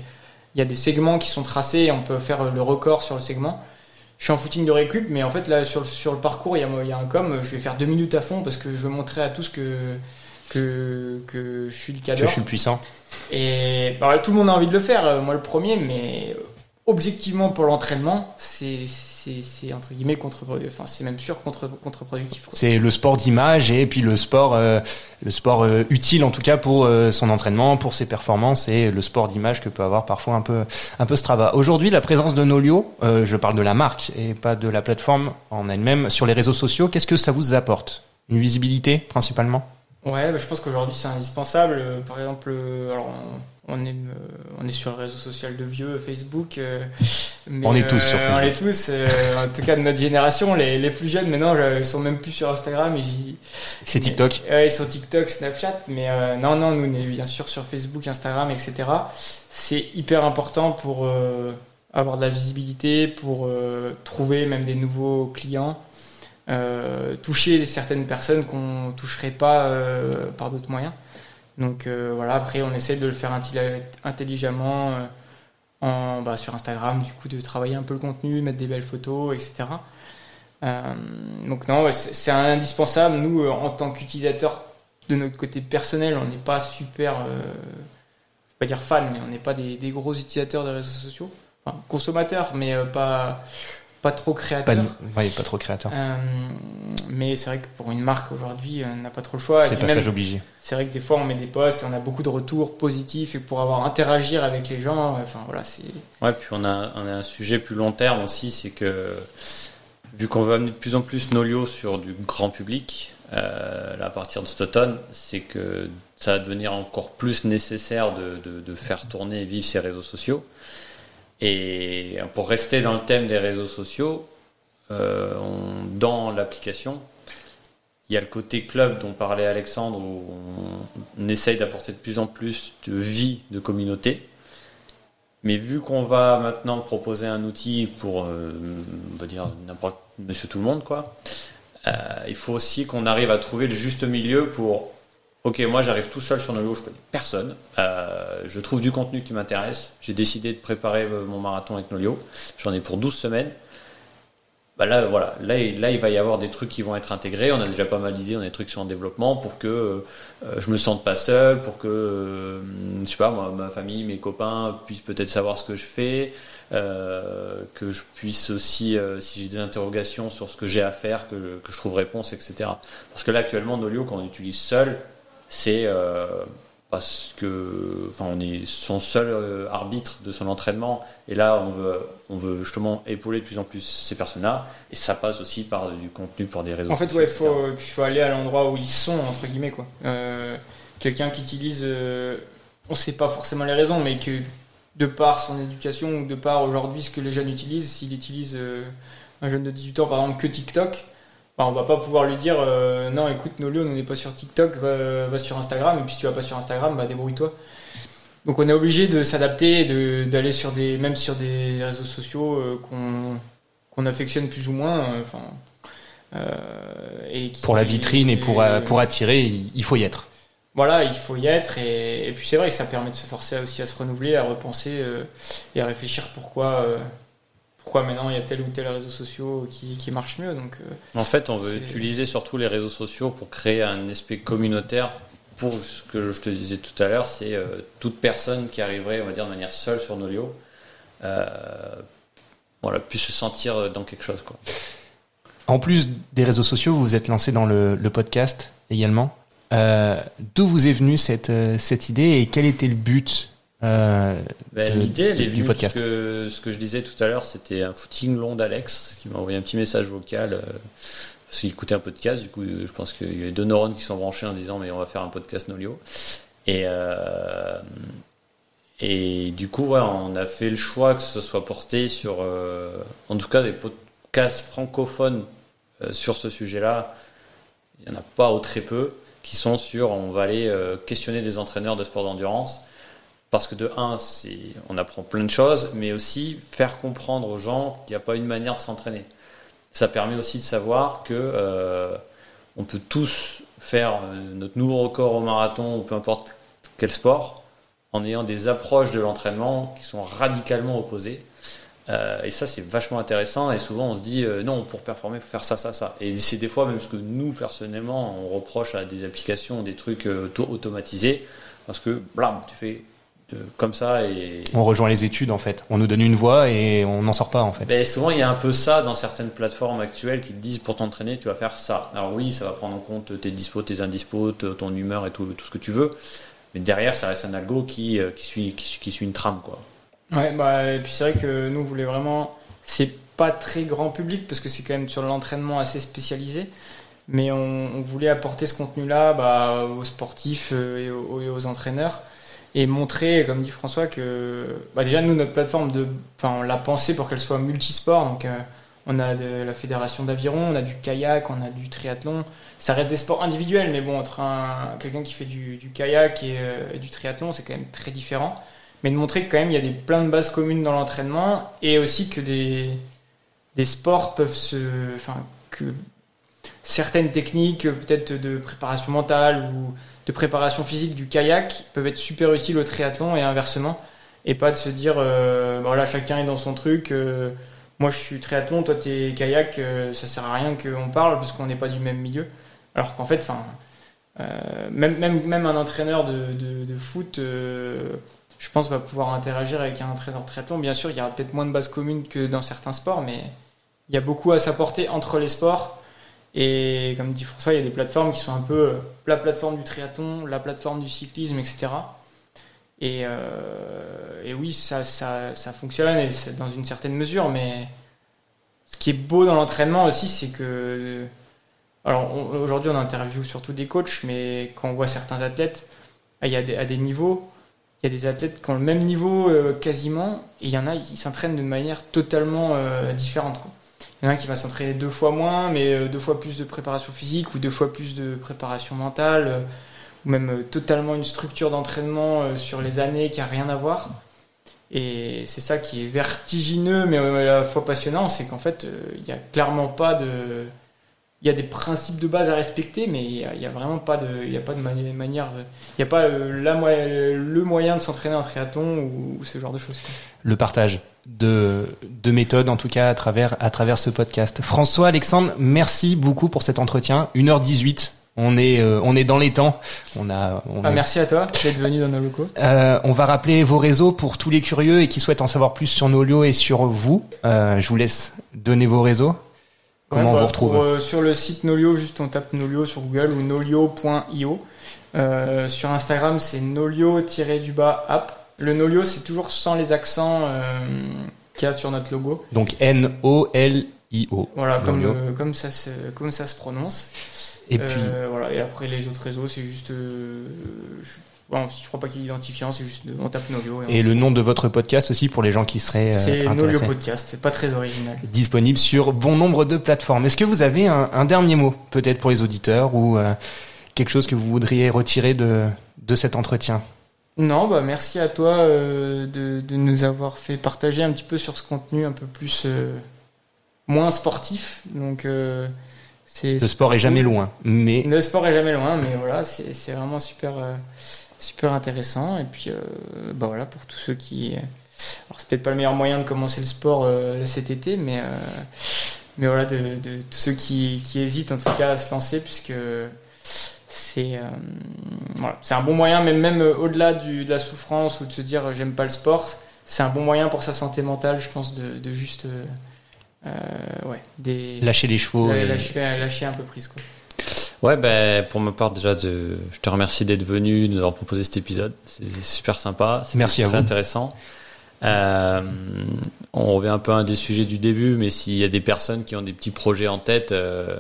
y a des segments qui sont tracés et on peut faire le record sur le segment. Je suis en footing de récup, mais en fait, là, sur, sur le parcours, il y, a, il y a un com, je vais faire deux minutes à fond parce que je veux montrer à tous que, que, que je suis le cadre. Que je suis puissant. Et bah, tout le monde a envie de le faire, euh, moi le premier, mais objectivement pour l'entraînement, c'est c'est entre guillemets contre enfin c'est même sûr contre contre-productif. C'est le sport d'image et puis le sport euh, le sport euh, utile en tout cas pour euh, son entraînement, pour ses performances et le sport d'image que peut avoir parfois un peu un peu Strava. Aujourd'hui, la présence de Nolio, je parle de la marque et pas de la plateforme en elle-même sur les réseaux sociaux, qu'est-ce que ça vous apporte? Une visibilité principalement? Ouais, bah, je pense qu'aujourd'hui c'est indispensable. Par exemple, alors on est, euh, on est sur le réseau social de vieux, Facebook. Euh, on est tous sur Facebook. On est tous, en tout cas de notre génération. Les, les plus jeunes maintenant, ils sont même plus sur Instagram. C'est TikTok ils sont TikTok, Snapchat. Mais non, non, nous on est bien sûr sur Facebook, Instagram, etc. C'est hyper important pour avoir de la visibilité, pour trouver même des nouveaux clients. Toucher certaines personnes qu'on toucherait pas par d'autres moyens. Donc euh, voilà, après on essaie de le faire intelligemment euh, en, bah, sur Instagram, du coup de travailler un peu le contenu, mettre des belles photos, etc. Euh, donc non, c'est indispensable. Nous, en tant qu'utilisateurs de notre côté personnel, on n'est pas super, je vais pas dire fan, mais on n'est pas des, gros utilisateurs des réseaux sociaux. Enfin, consommateurs, mais pas pas trop créateur. Pas, pas trop créateur. Euh, mais c'est vrai que pour une marque aujourd'hui, on n'a pas trop le choix. C'est passage obligé. C'est vrai que des fois on met des posts et on a beaucoup de retours positifs et pour avoir interagir avec les gens, enfin voilà, c'est. Ouais, puis on a, on a un sujet plus long terme aussi, c'est que vu qu'on veut amener de plus en plus Nolio sur du grand public, euh, à partir de cet automne, c'est que ça va devenir encore plus nécessaire de, de, de faire tourner et vivre ces réseaux sociaux. Et pour rester dans le thème des réseaux sociaux, euh, dans l'application, il y a le côté club dont parlait Alexandre, où on, essaye d'apporter de plus en plus de vie de communauté. Mais vu qu'on va maintenant proposer un outil pour, euh, on va dire, n'importe monsieur tout le monde, quoi, euh, il faut aussi qu'on arrive à trouver le juste milieu pour Ok, moi j'arrive tout seul sur Nolio, je connais personne. Euh, je trouve du contenu qui m'intéresse. J'ai décidé de préparer euh, mon marathon avec Nolio. J'en ai pour 12 semaines. Bah là, voilà, là, là, il va y avoir des trucs qui vont être intégrés. On a déjà pas mal d'idées, on a des trucs qui sont en développement pour que euh, je me sente pas seul, pour que, je sais pas, moi, ma famille, mes copains puissent peut-être savoir ce que je fais, que je puisse aussi, si j'ai des interrogations sur ce que j'ai à faire, que, que, je trouve réponse, etc. Parce que là, actuellement, Nolio, quand on utilise seul, c'est euh, parce que enfin, on est son seul euh, arbitre de son entraînement. Et là on veut on veut justement épauler de plus en plus ces personnes-là. Et ça passe aussi par du contenu pour des réseaux en fait ouais faut faut aller à l'endroit où ils sont entre guillemets quoi. Euh, quelqu'un qui utilise on sait pas forcément les raisons mais que de par son éducation ou de par aujourd'hui ce que les jeunes utilisent s'il utilise un jeune de 18 ans par exemple que TikTok on on va pas pouvoir lui dire euh, non écoute Nolio on n'est pas sur TikTok va, sur Instagram et puis si tu vas pas sur Instagram bah débrouille-toi donc on est obligé de s'adapter d'aller sur des même sur des réseaux sociaux euh, qu'on affectionne plus ou moins euh, enfin et pour la vitrine et pour pour attirer il faut y être voilà, il faut y être. Et, et puis c'est vrai que ça permet de se forcer aussi à se renouveler, à repenser euh, et à réfléchir pourquoi, euh, pourquoi maintenant il y a tel ou tel réseau social qui, qui marche mieux. Donc, euh, En fait, on veut utiliser surtout les réseaux sociaux pour créer un aspect communautaire. Pour ce que je te disais tout à l'heure, c'est euh, toute personne qui arriverait, on va dire, de manière seule sur Nolio, euh, voilà, puisse se sentir dans quelque chose. Quoi. En plus des réseaux sociaux, vous vous êtes lancé dans le, le podcast également. Euh, D'où vous est venue cette, cette idée et quel était le but euh, Ben, de- L'idée, elle est venue parce que ce que je disais tout à l'heure, c'était un footing long d'Alex qui m'a envoyé un petit message vocal euh, parce qu'il écoutait un podcast. Du coup, je pense qu'il y avait deux neurones qui sont branchés en disant mais on va faire un podcast Nolio. Et euh, et du coup, ouais, on a fait le choix que ce soit porté sur, en tout cas, des podcasts francophones sur ce sujet-là. Il n'y en a pas ou très peu qui sont sur. On va aller questionner des entraîneurs de sport d'endurance parce que de un, on apprend plein de choses, mais aussi faire comprendre aux gens qu'il n'y a pas une manière de s'entraîner. Ça permet aussi de savoir que euh, on peut tous faire euh, notre nouveau record au marathon ou peu importe quel sport en ayant des approches de l'entraînement qui sont radicalement opposées. Euh, et ça, c'est vachement intéressant. Et souvent, on se dit, non, pour performer, il faut faire ça, ça, ça. Et c'est des fois même ce que nous, personnellement, on reproche à des applications, des trucs euh, auto- automatisés, parce que, blam, tu fais comme ça et... On rejoint les études en fait. On nous donne une voie et on n'en sort pas en fait. Ben, souvent, il y a un peu ça dans certaines plateformes actuelles qui te disent pour t'entraîner, tu vas faire ça. Alors oui, ça va prendre en compte tes dispos, tes indispos, ton humeur et tout, tout ce que tu veux. Mais derrière, ça reste un algo qui, euh, qui, suit, qui, suit- qui suit une trame. Quoi. Ouais, bah, et puis c'est vrai que nous, on voulait vraiment. C'est pas très grand public parce que c'est quand même sur l'entraînement assez spécialisé. Mais on, on voulait apporter ce contenu-là bah, aux sportifs euh, et aux, et aux entraîneurs et montrer, comme dit François, que bah, déjà nous, notre plateforme, de, enfin, on l'a pensée pour qu'elle soit multisport. Donc euh, on a de la fédération d'aviron, on a du kayak, on a du triathlon. Ça reste des sports individuels, mais bon, entre un, quelqu'un qui fait du, kayak et, euh, et du triathlon, c'est quand même très différent mais de montrer que quand même il y a des, plein de bases communes dans l'entraînement et aussi que des, des sports peuvent se. Enfin, que certaines techniques, peut-être de préparation mentale ou de préparation physique du kayak, peuvent être super utiles au triathlon et inversement. Et pas de se dire, euh, bah voilà, chacun est dans son truc. euh, moi je suis triathlon, toi t'es kayak, euh, ça sert à rien qu'on parle parce qu'on n'est pas du même milieu. Alors qu'en fait, enfin, euh, même, même, même un entraîneur de, de, de foot, euh, je pense, va pouvoir interagir avec un entraîneur de triathlon. Bien sûr, il y aura peut-être moins de bases communes que dans certains sports, mais il y a beaucoup à s'apporter entre les sports. Et comme dit François, il y a des plateformes qui sont un peu euh, la plateforme du triathlon, la plateforme du cyclisme, etc. Et, euh, et oui, ça, ça, fonctionne dans une certaine mesure, mais ce qui est beau dans l'entraînement aussi, c'est que. Alors on- aujourd'hui, on interviewe surtout des coachs, mais quand on voit certains athlètes, il y a des, à des niveaux, il y a des athlètes qui ont le même niveau euh, quasiment, et il y en a qui s'entraînent de manière totalement euh, différente. Il y en a un qui va s'entraîner deux fois moins, mais euh, deux fois plus de préparation physique, ou deux fois plus de préparation mentale, euh, ou même euh, totalement une structure d'entraînement sur les années qui a rien à voir. Et c'est ça qui est vertigineux, mais à la fois passionnant, c'est qu'en fait, il n'y a clairement pas de... Il y a des principes de base à respecter, mais il n'y a, vraiment pas de, il y a pas de mani- manière... Il n'y a pas le moyen de s'entraîner en triathlon ou, ce genre de choses. Le partage de, de méthodes en tout cas à travers, à travers ce podcast. François, Alexandre, merci beaucoup pour cet entretien. 1h18. On est, euh, on est dans les temps. On a, on Ah, merci à toi d'être venu dans nos locaux. Euh, on va rappeler vos réseaux pour tous les curieux et qui souhaitent en savoir plus sur Nolio et sur vous. Euh, je vous laisse donner vos réseaux. Comment Ouais, on bah, vous retrouve pour, euh, Sur le site Nolio, juste on tape Nolio sur Google ou nolio.io. Sur Instagram, c'est nolio-du-bas app. Le Nolio, c'est toujours sans les accents euh, qu'il y a sur notre logo. Donc N-O-L-I-O. Voilà, comme, Nolio. le- comme, ça se, comme ça se prononce. Et puis, Euh, voilà, et après les autres réseaux, c'est juste. euh, je, bon, je crois pas qu'il y ait d'identifiant, c'est juste. On tape Nolio. et le nom de votre podcast aussi pour les gens qui seraient euh, C'est Nolio. Podcast, c'est pas très original. Disponible sur bon nombre de plateformes. Est-ce que vous avez un, un dernier mot, peut-être pour les auditeurs, ou euh, quelque chose que vous voudriez retirer de, de cet entretien? Non, bah merci à toi euh, de, de nous avoir fait partager un petit peu sur ce contenu un peu plus euh, moins sportif. Donc euh, C'est Le sport est jamais loin, mais Le sport est jamais loin, mais voilà, c'est vraiment super, super intéressant. Et puis, euh, bah voilà, pour tous ceux qui. Alors, c'est peut-être pas le meilleur moyen de commencer le sport cet été, mais, mais voilà, de, de tous ceux qui, qui hésitent en tout cas à se lancer, puisque c'est euh, voilà, c'est un bon moyen, même, même euh, au-delà du- de la souffrance ou de se dire euh, j'aime pas le sport, c'est un bon moyen pour sa santé mentale, je pense, de, de juste. euh, euh, ouais, des. lâcher les chevaux. Et- lâcher, lâcher un peu prise, quoi. Ouais, ben pour ma part déjà, de, je te remercie d'être venu, de nous avoir proposé cet épisode. C'est super sympa. Merci à très vous. intéressant. Euh, on revient un peu à un des sujets du début, mais s'il y a des personnes qui ont des petits projets en tête, euh,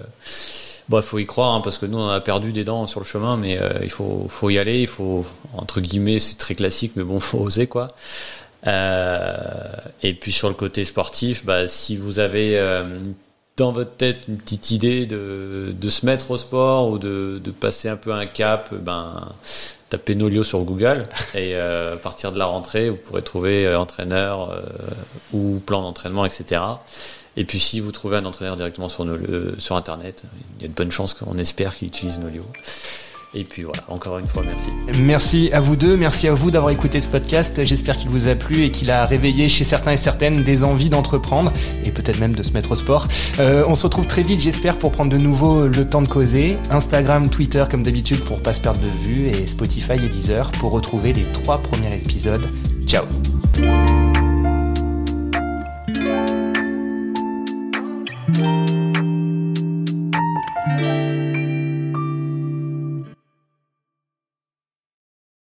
bon, il faut y croire, hein, parce que nous on a perdu des dents sur le chemin, mais euh, il faut, faut y aller. Il faut entre guillemets, c'est très classique, mais bon, faut oser quoi. Euh, et puis sur le côté sportif, bah, si vous avez euh, dans votre tête une petite idée de, de se mettre au sport ou de, de passer un peu un cap, ben tapez Nolio sur Google et euh, à partir de la rentrée, vous pourrez trouver euh, entraîneur euh, ou plan d'entraînement, etc. Et puis si vous trouvez un entraîneur directement sur, Internet, il y a de bonnes chances qu'on espère qu'il utilise Nolio. Et puis voilà, encore une fois, merci. Merci à vous deux, merci à vous d'avoir écouté ce podcast. J'espère qu'il vous a plu et qu'il a réveillé chez certains et certaines des envies d'entreprendre et peut-être même de se mettre au sport. Euh, on se retrouve très vite, j'espère, pour prendre de nouveau le temps de causer. Instagram, Twitter comme d'habitude pour pas se perdre de vue et Spotify et Deezer pour retrouver les trois premiers épisodes. Ciao Bye.